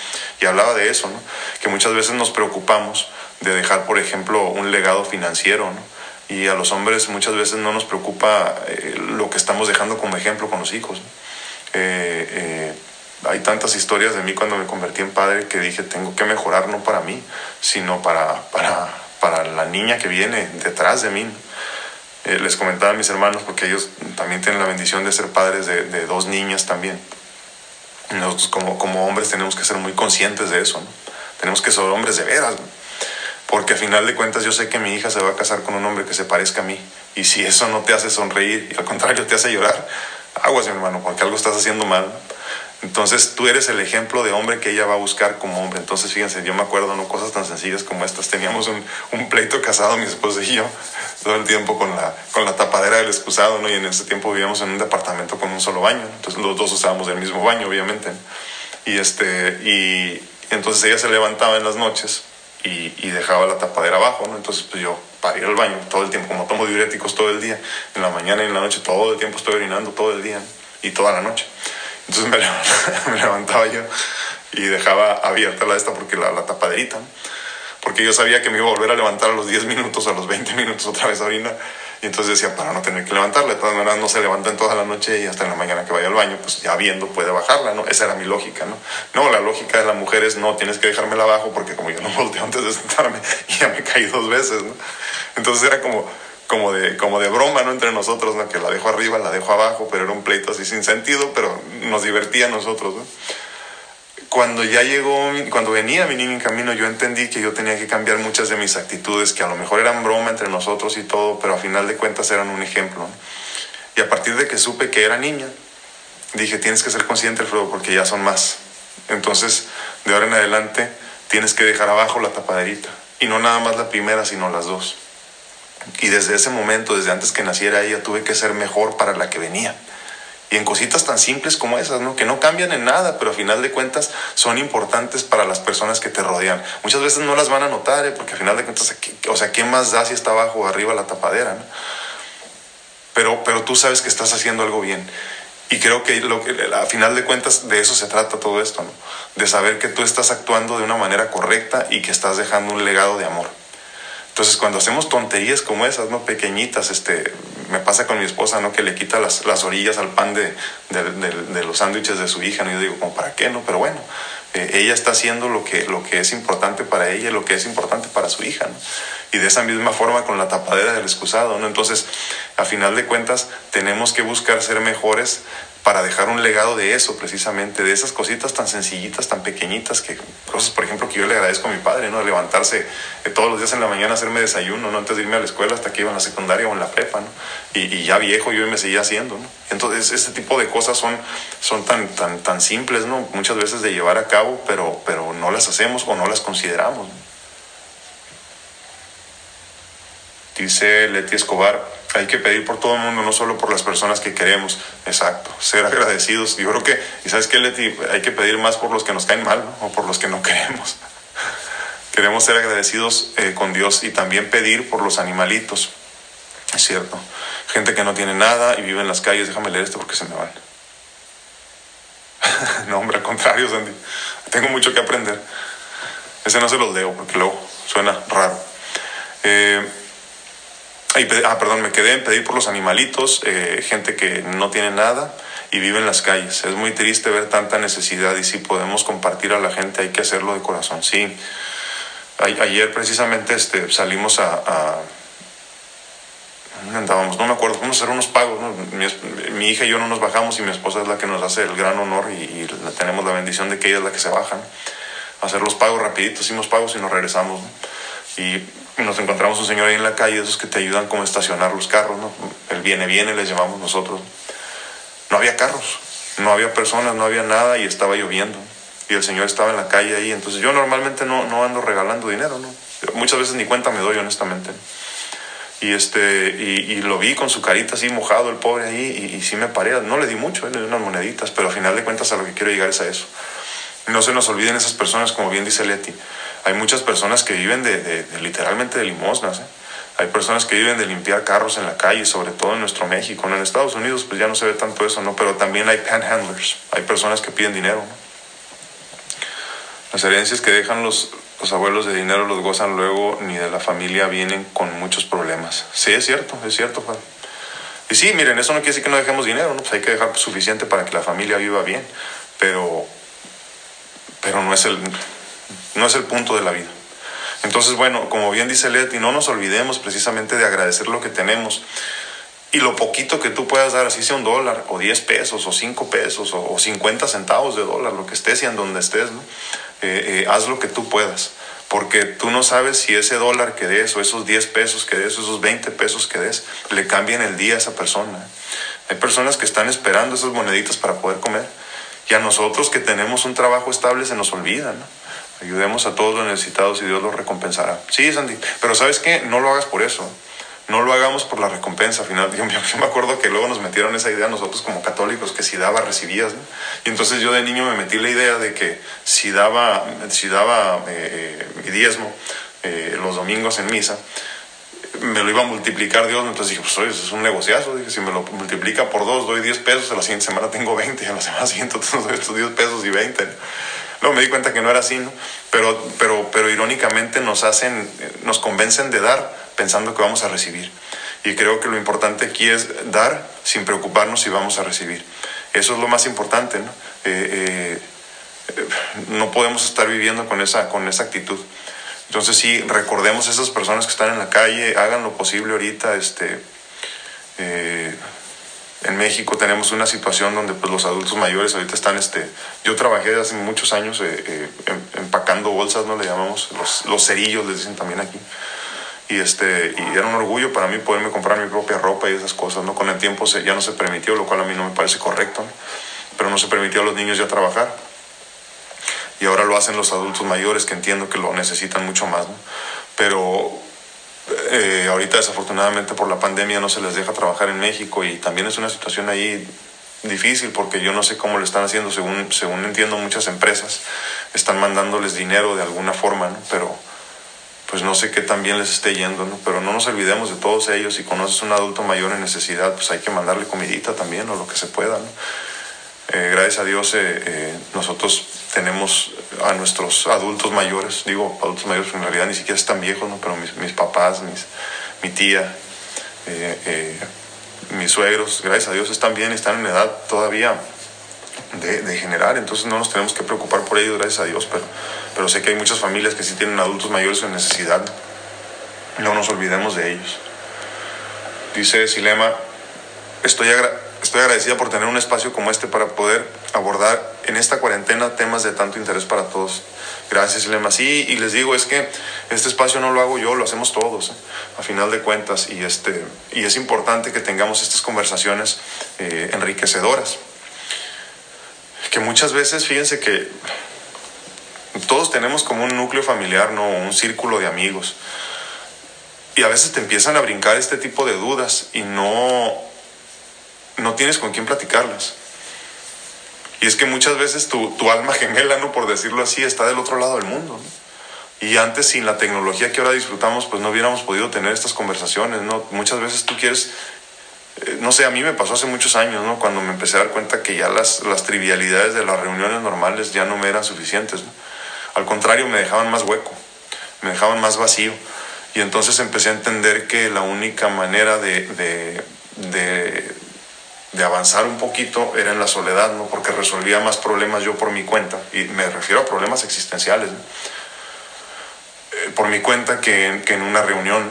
y hablaba de eso, ¿no? Que muchas veces nos preocupamos de dejar, por ejemplo, un legado financiero, ¿no? Y a los hombres muchas veces no nos preocupa eh, lo que estamos dejando como ejemplo con los hijos. Eh, eh, hay tantas historias de mí cuando me convertí en padre que dije, tengo que mejorar no para mí, sino para, para, para la niña que viene detrás de mí. les comentaba a mis hermanos, porque ellos también tienen la bendición de ser padres de, de dos niñas también. Nosotros como, como hombres tenemos que ser muy conscientes de eso, ¿no? Tenemos que ser hombres de veras, porque a final de cuentas yo sé que mi hija se va a casar con un hombre que se parezca a mí. Y si eso no te hace sonreír y al contrario te hace llorar, aguas mi hermano, porque algo estás haciendo mal. Entonces tú eres el ejemplo de hombre que ella va a buscar como hombre. Entonces fíjense, yo me acuerdo, no cosas tan sencillas como estas. Teníamos un, un pleito casado, mi esposa y yo, todo el tiempo con la, con la tapadera del excusado, ¿no? Y en ese tiempo vivíamos en un departamento con un solo baño. Entonces los dos usábamos el mismo baño, obviamente. Y, este, y entonces ella se levantaba en las noches y, dejaba la tapadera abajo, ¿no? Entonces, pues yo para ir al baño todo el tiempo, como tomo diuréticos todo el día, en la mañana y en la noche, todo el tiempo estoy orinando, todo el día y toda la noche. Entonces me levantaba, yo y dejaba abierta la esta porque la, la tapaderita, porque yo sabía que me iba a volver a levantar a los 10 minutos, a los 20 minutos otra vez a orinar. Y entonces decía, para no tener que levantarla, de todas maneras no se levanta en toda la noche y hasta en la mañana que vaya al baño, pues ya viendo puede bajarla, ¿no? Esa era mi lógica, ¿no? No, la lógica de la mujer es, no, tienes que dejármela abajo porque como yo no volteo antes de sentarme y ya me caí dos veces, ¿no? Entonces era como, como, de, como de broma, ¿no? Entre nosotros, ¿no? Que la dejo arriba, la dejo abajo, pero era un pleito así sin sentido, pero nos divertía a nosotros, ¿no? Cuando ya llegó, cuando venía mi niño en camino, yo entendí que yo tenía que cambiar muchas de mis actitudes, que a lo mejor eran broma entre nosotros y todo, pero a final de cuentas eran un ejemplo. Y a partir de que supe que era niña, dije, tienes que ser consciente, Alfredo, porque ya son más. Entonces, de ahora en adelante, tienes que dejar abajo la tapaderita. Y no nada más la primera, sino las dos. Y desde ese momento, desde antes que naciera ella, tuve que ser mejor para la que venía. Y en cositas tan simples como esas, ¿no? Que no cambian en nada, pero a final de cuentas son importantes para las personas que te rodean. Muchas veces no las van a notar, ¿eh? porque a final de cuentas, o sea, ¿quién más da si está abajo o arriba la tapadera, ¿no? Pero, pero tú sabes que estás haciendo algo bien. Y creo que, lo que a final de cuentas de eso se trata todo esto, ¿no? De saber que tú estás actuando de una manera correcta y que estás dejando un legado de amor. Entonces, cuando hacemos tonterías como esas, ¿no? Pequeñitas, este, me pasa con mi esposa, ¿no? Que le quita las, las orillas al pan de, de, los sándwiches de su hija, ¿no? Yo digo, como, ¿para qué, no? Pero bueno, eh, ella está haciendo lo que, lo que es importante para ella lo que es importante para su hija. Y de esa misma forma con la tapadera del excusado, ¿no? Entonces, a final de cuentas, tenemos que buscar ser mejores para dejar un legado de eso, precisamente, de esas cositas tan sencillitas, tan pequeñitas, que cosas, por ejemplo, que yo le agradezco a mi padre, ¿no? Levantarse eh, todos los días en la mañana, hacerme desayuno, ¿no? Antes de irme a la escuela, hasta que iba en la secundaria o en la prepa, ¿no? Y, ya viejo yo me seguía haciendo, ¿no? Entonces, este tipo de cosas son, son tan, tan, tan simples, ¿no? Muchas veces de llevar a cabo, pero, pero no las hacemos o no las consideramos. Dice Leti Escobar, hay que pedir por todo el mundo, no solo por las personas que queremos. Exacto, ser agradecidos. Yo creo que, y sabes qué, Leti, hay que pedir más por los que nos caen mal o por los que no queremos. Queremos ser agradecidos eh, con Dios y también pedir por los animalitos. Es cierto. Gente que no tiene nada y vive en las calles. Déjame leer esto porque se me van. no, hombre, al contrario, Sandy. Tengo mucho que aprender. Ese no se los leo porque luego suena raro. Eh, ah, perdón, me quedé en pedir por los animalitos, eh, gente que no tiene nada y vive en las calles. Es muy triste ver tanta necesidad y si podemos compartir a la gente hay que hacerlo de corazón. Sí, ayer precisamente este, salimos a, andábamos? No me acuerdo, fuimos a hacer unos pagos. Mi, hija y yo no nos bajamos y mi esposa es la que nos hace el gran honor y, tenemos la bendición de que ella es la que se baja. A hacer los pagos rapiditos, hicimos pagos y nos regresamos. Y nos encontramos un señor ahí en la calle, esos que te ayudan como a estacionar los carros, ¿no? El viene, viene, les llevamos nosotros. No había carros, no había personas, no había nada y estaba lloviendo. Y el señor estaba en la calle ahí. Entonces yo normalmente no, no ando regalando dinero, ¿no? Muchas veces ni cuenta me doy, honestamente. Y, este, y, lo vi con su carita así mojado, el pobre ahí, y, y sí me paré. No le di mucho, le di unas moneditas, pero al final de cuentas a lo que quiero llegar es a eso. No se nos olviden esas personas, como bien dice Leti. Hay muchas personas que viven de, literalmente de limosnas. ¿eh? Hay personas que viven de limpiar carros en la calle, sobre todo en nuestro México. En Estados Unidos pues ya no se ve tanto eso, ¿no? Pero también hay panhandlers, hay personas que piden dinero. Las herencias que dejan los, los abuelos de dinero los gozan luego, ni de la familia vienen con muchos problemas. Sí, es cierto, es cierto, Y sí, miren, eso no quiere decir que no dejemos dinero, ¿no? Pues hay que dejar suficiente para que la familia viva bien, pero, pero no es el, no es el punto de la vida. Entonces, bueno, como bien dice Leti, no nos olvidemos precisamente de agradecer lo que tenemos. Y lo poquito que tú puedas dar, así sea un dólar, o 10 pesos, o 5 pesos, o, 50 centavos de dólar, lo que estés y en donde estés, ¿no? Eh, eh, haz lo que tú puedas. Porque tú no sabes si ese dólar que des, o esos 10 pesos que des, o esos 20 pesos que des, le cambien el día a esa persona. Hay personas que están esperando esas moneditas para poder comer. Y a nosotros que tenemos un trabajo estable se nos olvida, ¿no? Ayudemos a todos los necesitados y Dios los recompensará. Sí, Sandy, pero ¿sabes qué? No lo hagas por eso. No lo hagamos por la recompensa. Al final, yo, me acuerdo que luego nos metieron esa idea nosotros como católicos que si daba, recibías. Y entonces yo de niño me metí la idea de que si daba, si daba eh, mi diezmo eh, los domingos en misa, me lo iba a multiplicar Dios, entonces dije, pues oye, eso es un negociazo, dije, si me lo multiplica por dos, doy 10 pesos, a la siguiente semana tengo 20, y a la semana siguiente doy estos 10 pesos y 20. Luego me di cuenta que no era así, ¿no? Pero, pero, pero irónicamente nos hacen, nos convencen de dar pensando que vamos a recibir. Y creo que lo importante aquí es dar sin preocuparnos si vamos a recibir. Eso es lo más importante, ¿no? Eh, eh, no podemos estar viviendo con esa, con esa actitud. Entonces sí, recordemos a esas personas que están en la calle, hagan lo posible ahorita, este, eh, en México tenemos una situación donde pues, los adultos mayores ahorita están, este, yo trabajé hace muchos años eh, eh, em, empacando bolsas, ¿no? Le llamamos, los, los cerillos les dicen también aquí. Y, este, y era un orgullo para mí poderme comprar mi propia ropa y esas cosas, ¿no? Con el tiempo se, ya no se permitió, lo cual a mí no me parece correcto, pero no se permitió a los niños ya trabajar. Y ahora lo hacen los adultos mayores que entiendo que lo necesitan mucho más, ¿no? Pero eh, ahorita desafortunadamente por la pandemia no se les deja trabajar en México y también es una situación ahí difícil porque yo no sé cómo lo están haciendo, según, según entiendo muchas empresas están mandándoles dinero de alguna forma, ¿no? pero pues no sé qué también les esté yendo, ¿no? pero no nos olvidemos de todos ellos, si conoces a un adulto mayor en necesidad, pues hay que mandarle comidita también o lo que se pueda. Eh, gracias a Dios eh, nosotros tenemos a nuestros adultos mayores, digo adultos mayores, en realidad ni siquiera están viejos, ¿no? pero mis, papás, mis, mi tía, eh, eh, mis suegros, gracias a Dios están bien, están en edad todavía de, de, generar, entonces no nos tenemos que preocupar por ellos, gracias a Dios, pero, pero sé que hay muchas familias que sí tienen adultos mayores en necesidad, no nos olvidemos de ellos. Dice Silema, estoy agradecido Estoy agradecida por tener un espacio como este para poder abordar en esta cuarentena temas de tanto interés para todos. Gracias, Lema. Sí, y les digo, es que este espacio no lo hago yo, lo hacemos todos, ¿eh? a final de cuentas, y, este, y es importante que tengamos estas conversaciones eh, enriquecedoras. Que muchas veces, fíjense que todos tenemos como un núcleo familiar, ¿no? Un círculo de amigos. Y a veces te empiezan a brincar este tipo de dudas y no, no tienes con quién platicarlas. Y es que muchas veces tu, tu, alma gemela, ¿no? por decirlo así, está del otro lado del mundo. Y antes, sin la tecnología que ahora disfrutamos, pues no hubiéramos podido tener estas conversaciones. ¿no? Muchas veces tú quieres, eh, no sé, a mí me pasó hace muchos años, ¿no? cuando me empecé a dar cuenta que ya las, las trivialidades de las reuniones normales ya no me eran suficientes. Al contrario, me dejaban más hueco, me dejaban más vacío. Y entonces empecé a entender que la única manera de de avanzar un poquito era en la soledad, ¿no? Porque resolvía más problemas yo por mi cuenta, y me refiero a problemas existenciales, eh, por mi cuenta que en, una reunión,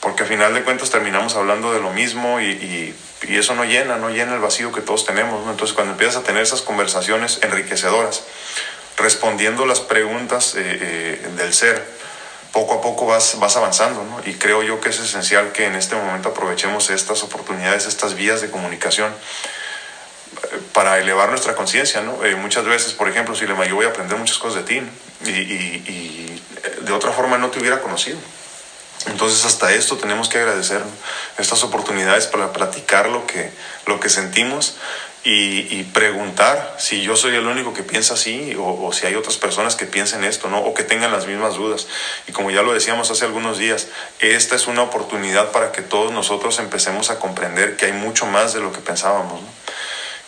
porque al final de cuentas terminamos hablando de lo mismo y, eso no llena, no llena el vacío que todos tenemos. Entonces cuando empiezas a tener esas conversaciones enriquecedoras, respondiendo las preguntas eh, eh, del ser, poco a poco vas, vas avanzando, ¿no? Y creo yo que es esencial que en este momento aprovechemos estas oportunidades, estas vías de comunicación eh, para elevar nuestra conciencia, ¿no? Eh, muchas veces, por ejemplo, si le yo voy a aprender muchas cosas de ti y, eh, de otra forma no te hubiera conocido. Entonces hasta esto tenemos que agradecer estas oportunidades para platicar lo que, lo que sentimos y, preguntar si yo soy el único que piensa así o, si hay otras personas que piensen esto, ¿no? O que tengan las mismas dudas. Y como ya lo decíamos hace algunos días, esta es una oportunidad para que todos nosotros empecemos a comprender que hay mucho más de lo que pensábamos.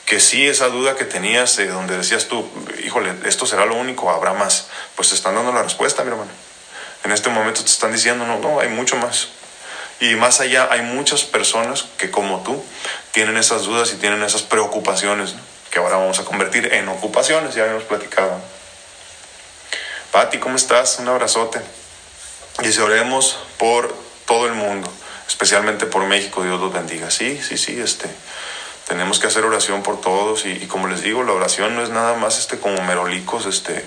Que sí, esa duda que tenías, eh, donde decías tú, híjole, esto será lo único, habrá más, pues te están dando la respuesta, mi hermano. En este momento te están diciendo, no, no, hay mucho más. Y más allá hay muchas personas que como tú tienen esas dudas y tienen esas preocupaciones ¿no? que ahora vamos a convertir en ocupaciones, ya habíamos platicado. Pati, ¿cómo estás? Un abrazote. Y si oremos por todo el mundo, especialmente por México, Dios los bendiga. Sí, sí, sí, este, tenemos que hacer oración por todos y, y como les digo, la oración no es nada más este, como merolicos, este,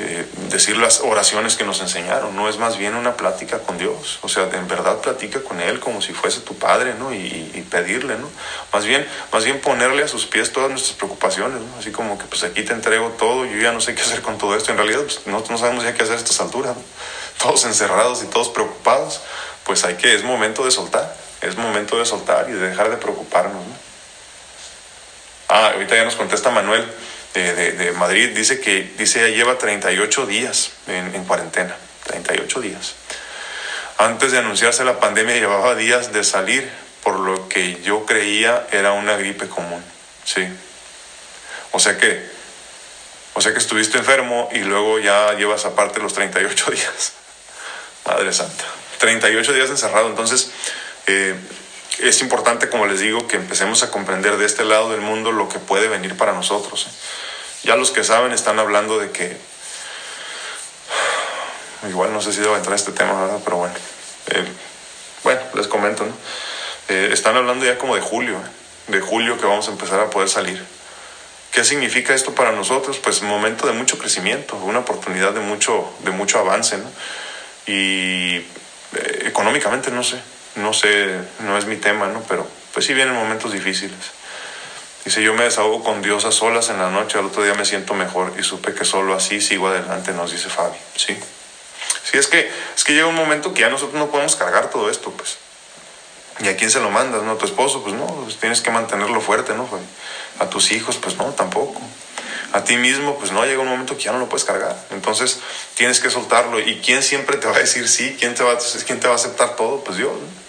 eh, decir las oraciones que nos enseñaron, no es más bien una plática con Dios, o sea, en verdad platica con Él como si fuese tu Padre, ¿no? Y, y pedirle, ¿no? Más bien, más bien ponerle a sus pies todas nuestras preocupaciones, ¿no? Así como que pues aquí te entrego todo, yo ya no sé qué hacer con todo esto, en realidad pues, no, no sabemos ya qué hacer a estas alturas, ¿no? todos encerrados y todos preocupados, pues hay que, es momento de soltar, es momento de soltar y de dejar de preocuparnos, ¿no? Ah, ahorita ya nos contesta Manuel de, de, de, Madrid dice que dice ya lleva 38 días en, en, cuarentena, 38 días. Antes de anunciarse la pandemia llevaba días de salir por lo que yo creía era una gripe común, sí. O sea que, o sea que estuviste enfermo y luego ya llevas aparte los 38 días. Madre Santa, 38 días encerrado. Entonces, eh, es importante, como les digo, que empecemos a comprender de este lado del mundo lo que puede venir para nosotros. Ya los que saben están hablando de que, igual no sé si debo entrar a este tema, ¿verdad? Pero bueno, eh, bueno, les comento, ¿no? Eh, están hablando ya como de julio, ¿eh? de julio que vamos a empezar a poder salir. ¿Qué significa esto para nosotros? Pues un momento de mucho crecimiento, una oportunidad de mucho, de mucho avance, ¿no? Y eh, económicamente no sé, no sé, no es mi tema, ¿no? Pero pues sí vienen momentos difíciles. Dice, yo me desahogo con Dios a solas en la noche, al otro día me siento mejor y supe que solo así sigo adelante, nos dice Fabi, ¿sí? Sí, es que, es que llega un momento que ya nosotros no podemos cargar todo esto, pues. ¿Y a quién se lo mandas? ¿No? ¿A tu esposo? Pues no, pues tienes que mantenerlo fuerte, ¿no? A tus hijos, pues no, tampoco. A ti mismo, pues no, llega un momento que ya no lo puedes cargar. Entonces tienes que soltarlo. ¿Y quién siempre te va a decir sí? ¿Quién te va, quién te va a aceptar todo? Pues Dios. Y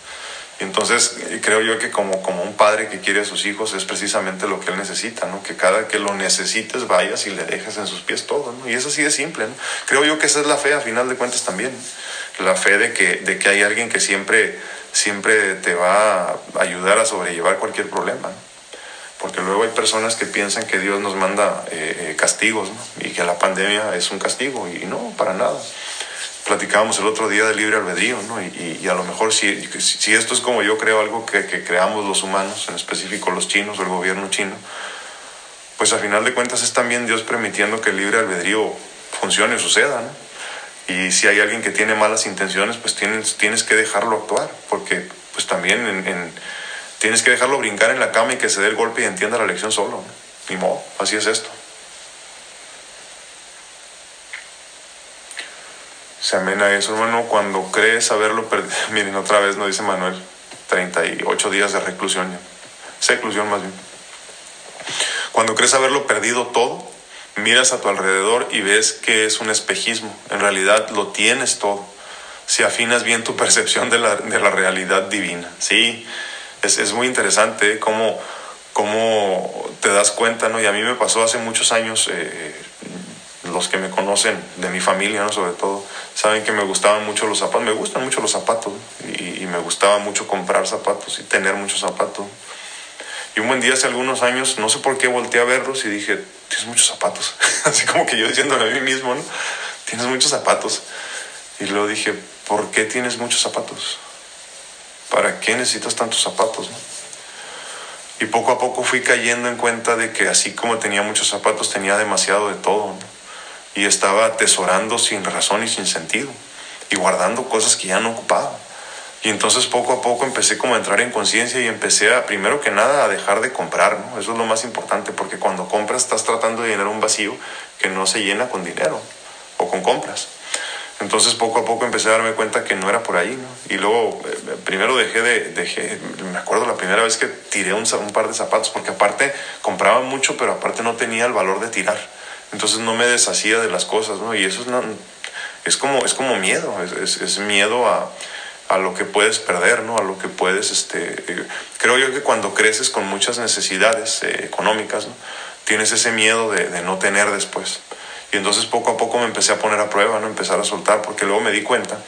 entonces creo yo que como, como un padre que quiere a sus hijos es precisamente lo que él necesita, ¿no? Que cada que lo necesites vayas y le dejes en sus pies todo, ¿no? Y eso sí es simple, ¿no? Creo yo que esa es la fe a final de cuentas también. La fe de que, de que hay alguien que siempre siempre te va a ayudar a sobrellevar cualquier problema. Porque luego hay personas que piensan que Dios nos manda eh, eh, castigos y que la pandemia es un castigo y no, para nada. Platicábamos el otro día del libre albedrío ¿no? y, a lo mejor si, esto es como yo creo algo que, creamos los humanos, en específico los chinos o el gobierno chino, pues a final de cuentas es también Dios permitiendo que el libre albedrío funcione, suceda. ¿no? Y si hay alguien que tiene malas intenciones, pues tienes, que dejarlo actuar, porque pues también en, tienes que dejarlo brincar en la cama y que se dé el golpe y entienda la lección solo. Modo, así es esto. Se amena eso, hermano, cuando crees haberlo perdido. Miren, otra vez nos dice Manuel, 38 días de reclusión ya. Seclusión más bien. Cuando crees haberlo perdido todo, miras a tu alrededor y ves que es un espejismo. En realidad lo tienes todo. Si afinas bien tu percepción de la, de la realidad divina. Sí, es, es muy interesante ¿eh? cómo, cómo, te das cuenta, ¿no? Y a mí me pasó hace muchos años, eh, los que me conocen, de mi familia, ¿no? Sobre todo, saben que me gustaban mucho los zapatos. Me gustan mucho los zapatos y, y me gustaba mucho comprar zapatos y tener muchos zapatos. Y un buen día, hace algunos años, no sé por qué volteé a verlos y dije, tienes muchos zapatos. Así como que yo diciéndole a mí mismo, ¿no? Tienes muchos zapatos. Y luego dije, ¿por qué tienes muchos zapatos? ¿Para qué necesitas tantos zapatos? Y poco a poco fui cayendo en cuenta de que así como tenía muchos zapatos, tenía demasiado de todo. ¿no? Y estaba atesorando sin razón y sin sentido. Y guardando cosas que ya no ocupaba. Y entonces poco a poco empecé como a entrar en conciencia y empecé a, primero que nada, a dejar de comprar, ¿no? Eso es lo más importante, porque cuando compras estás tratando de llenar un vacío que no se llena con dinero o con compras. Entonces poco a poco empecé a darme cuenta que no era por ahí. Y luego, eh, primero dejé de, dejé, me acuerdo la primera vez que tiré un, un, par de zapatos, porque aparte compraba mucho, pero aparte no tenía el valor de tirar. Entonces no me deshacía de las cosas, ¿no? Y eso es, no, es, como, es como miedo, es, miedo a a lo que puedes perder, ¿no? A lo que puedes, este, eh, creo yo que cuando creces con muchas necesidades eh, económicas, ¿no? Tienes ese miedo de, de, no tener después. Y entonces poco a poco me empecé a poner a prueba, ¿no? Empezar a soltar, porque luego me di cuenta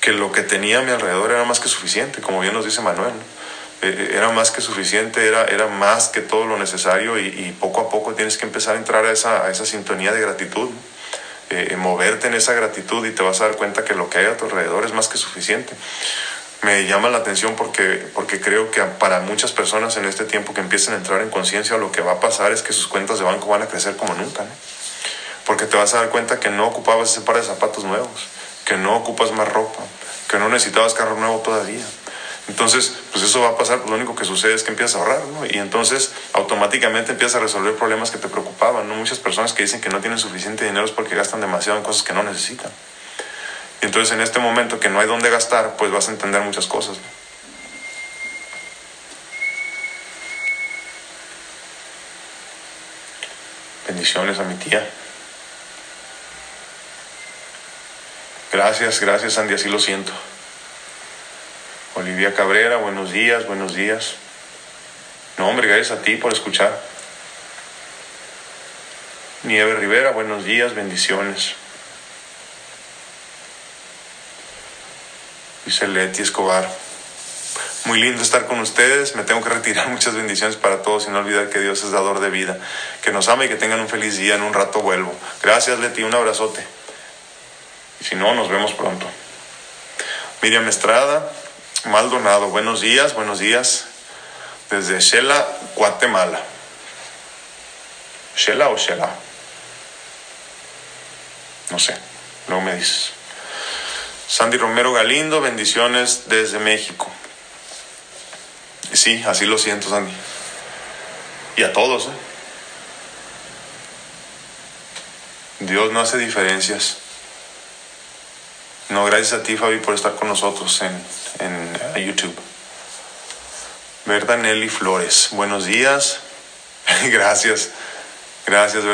que lo que tenía a mi alrededor era más que suficiente, como bien nos dice Manuel, eh, era más que suficiente, era, era más que todo lo necesario y, poco a poco tienes que empezar a entrar a esa, esa sintonía de gratitud, eh, moverte en esa gratitud y te vas a dar cuenta que lo que hay a tu alrededor es más que suficiente. Me llama la atención porque, porque creo que para muchas personas en este tiempo que empiecen a entrar en conciencia lo que va a pasar es que sus cuentas de banco van a crecer como nunca. Porque te vas a dar cuenta que no ocupabas ese par de zapatos nuevos, que no ocupas más ropa, que no necesitabas carro nuevo todavía entonces, pues eso va a pasar, lo único que sucede es que empiezas a ahorrar, ¿no? Y entonces automáticamente empiezas a resolver problemas que te preocupaban, ¿no? Muchas personas que dicen que no tienen suficiente dinero es porque gastan demasiado en cosas que no necesitan. Y entonces en este momento que no hay dónde gastar, pues vas a entender muchas cosas. Bendiciones a mi tía. Gracias, gracias Andy, así lo siento. Olivia Cabrera, buenos días, buenos días. No, hombre, gracias a ti por escuchar. Nieve Rivera, buenos días, bendiciones. Dice Leti Escobar. Muy lindo estar con ustedes. Me tengo que retirar. Muchas bendiciones para todos y no olvidar que Dios es dador de vida. Que nos ama y que tengan un feliz día. En un rato vuelvo. Gracias, Leti. Un abrazote. Y si no, nos vemos pronto. Miriam Estrada, Maldonado, buenos días, buenos días. desde Shela, Guatemala. ¿Shela o Shela? No sé, luego me dices. Sandy Romero Galindo, bendiciones desde México. Sí, así lo siento, Sandy. Y a todos, ¿eh? Dios no hace diferencias. No, gracias a ti, Fabi, por estar con nosotros en, en YouTube. Berta Nelly Flores, buenos días. gracias, gracias,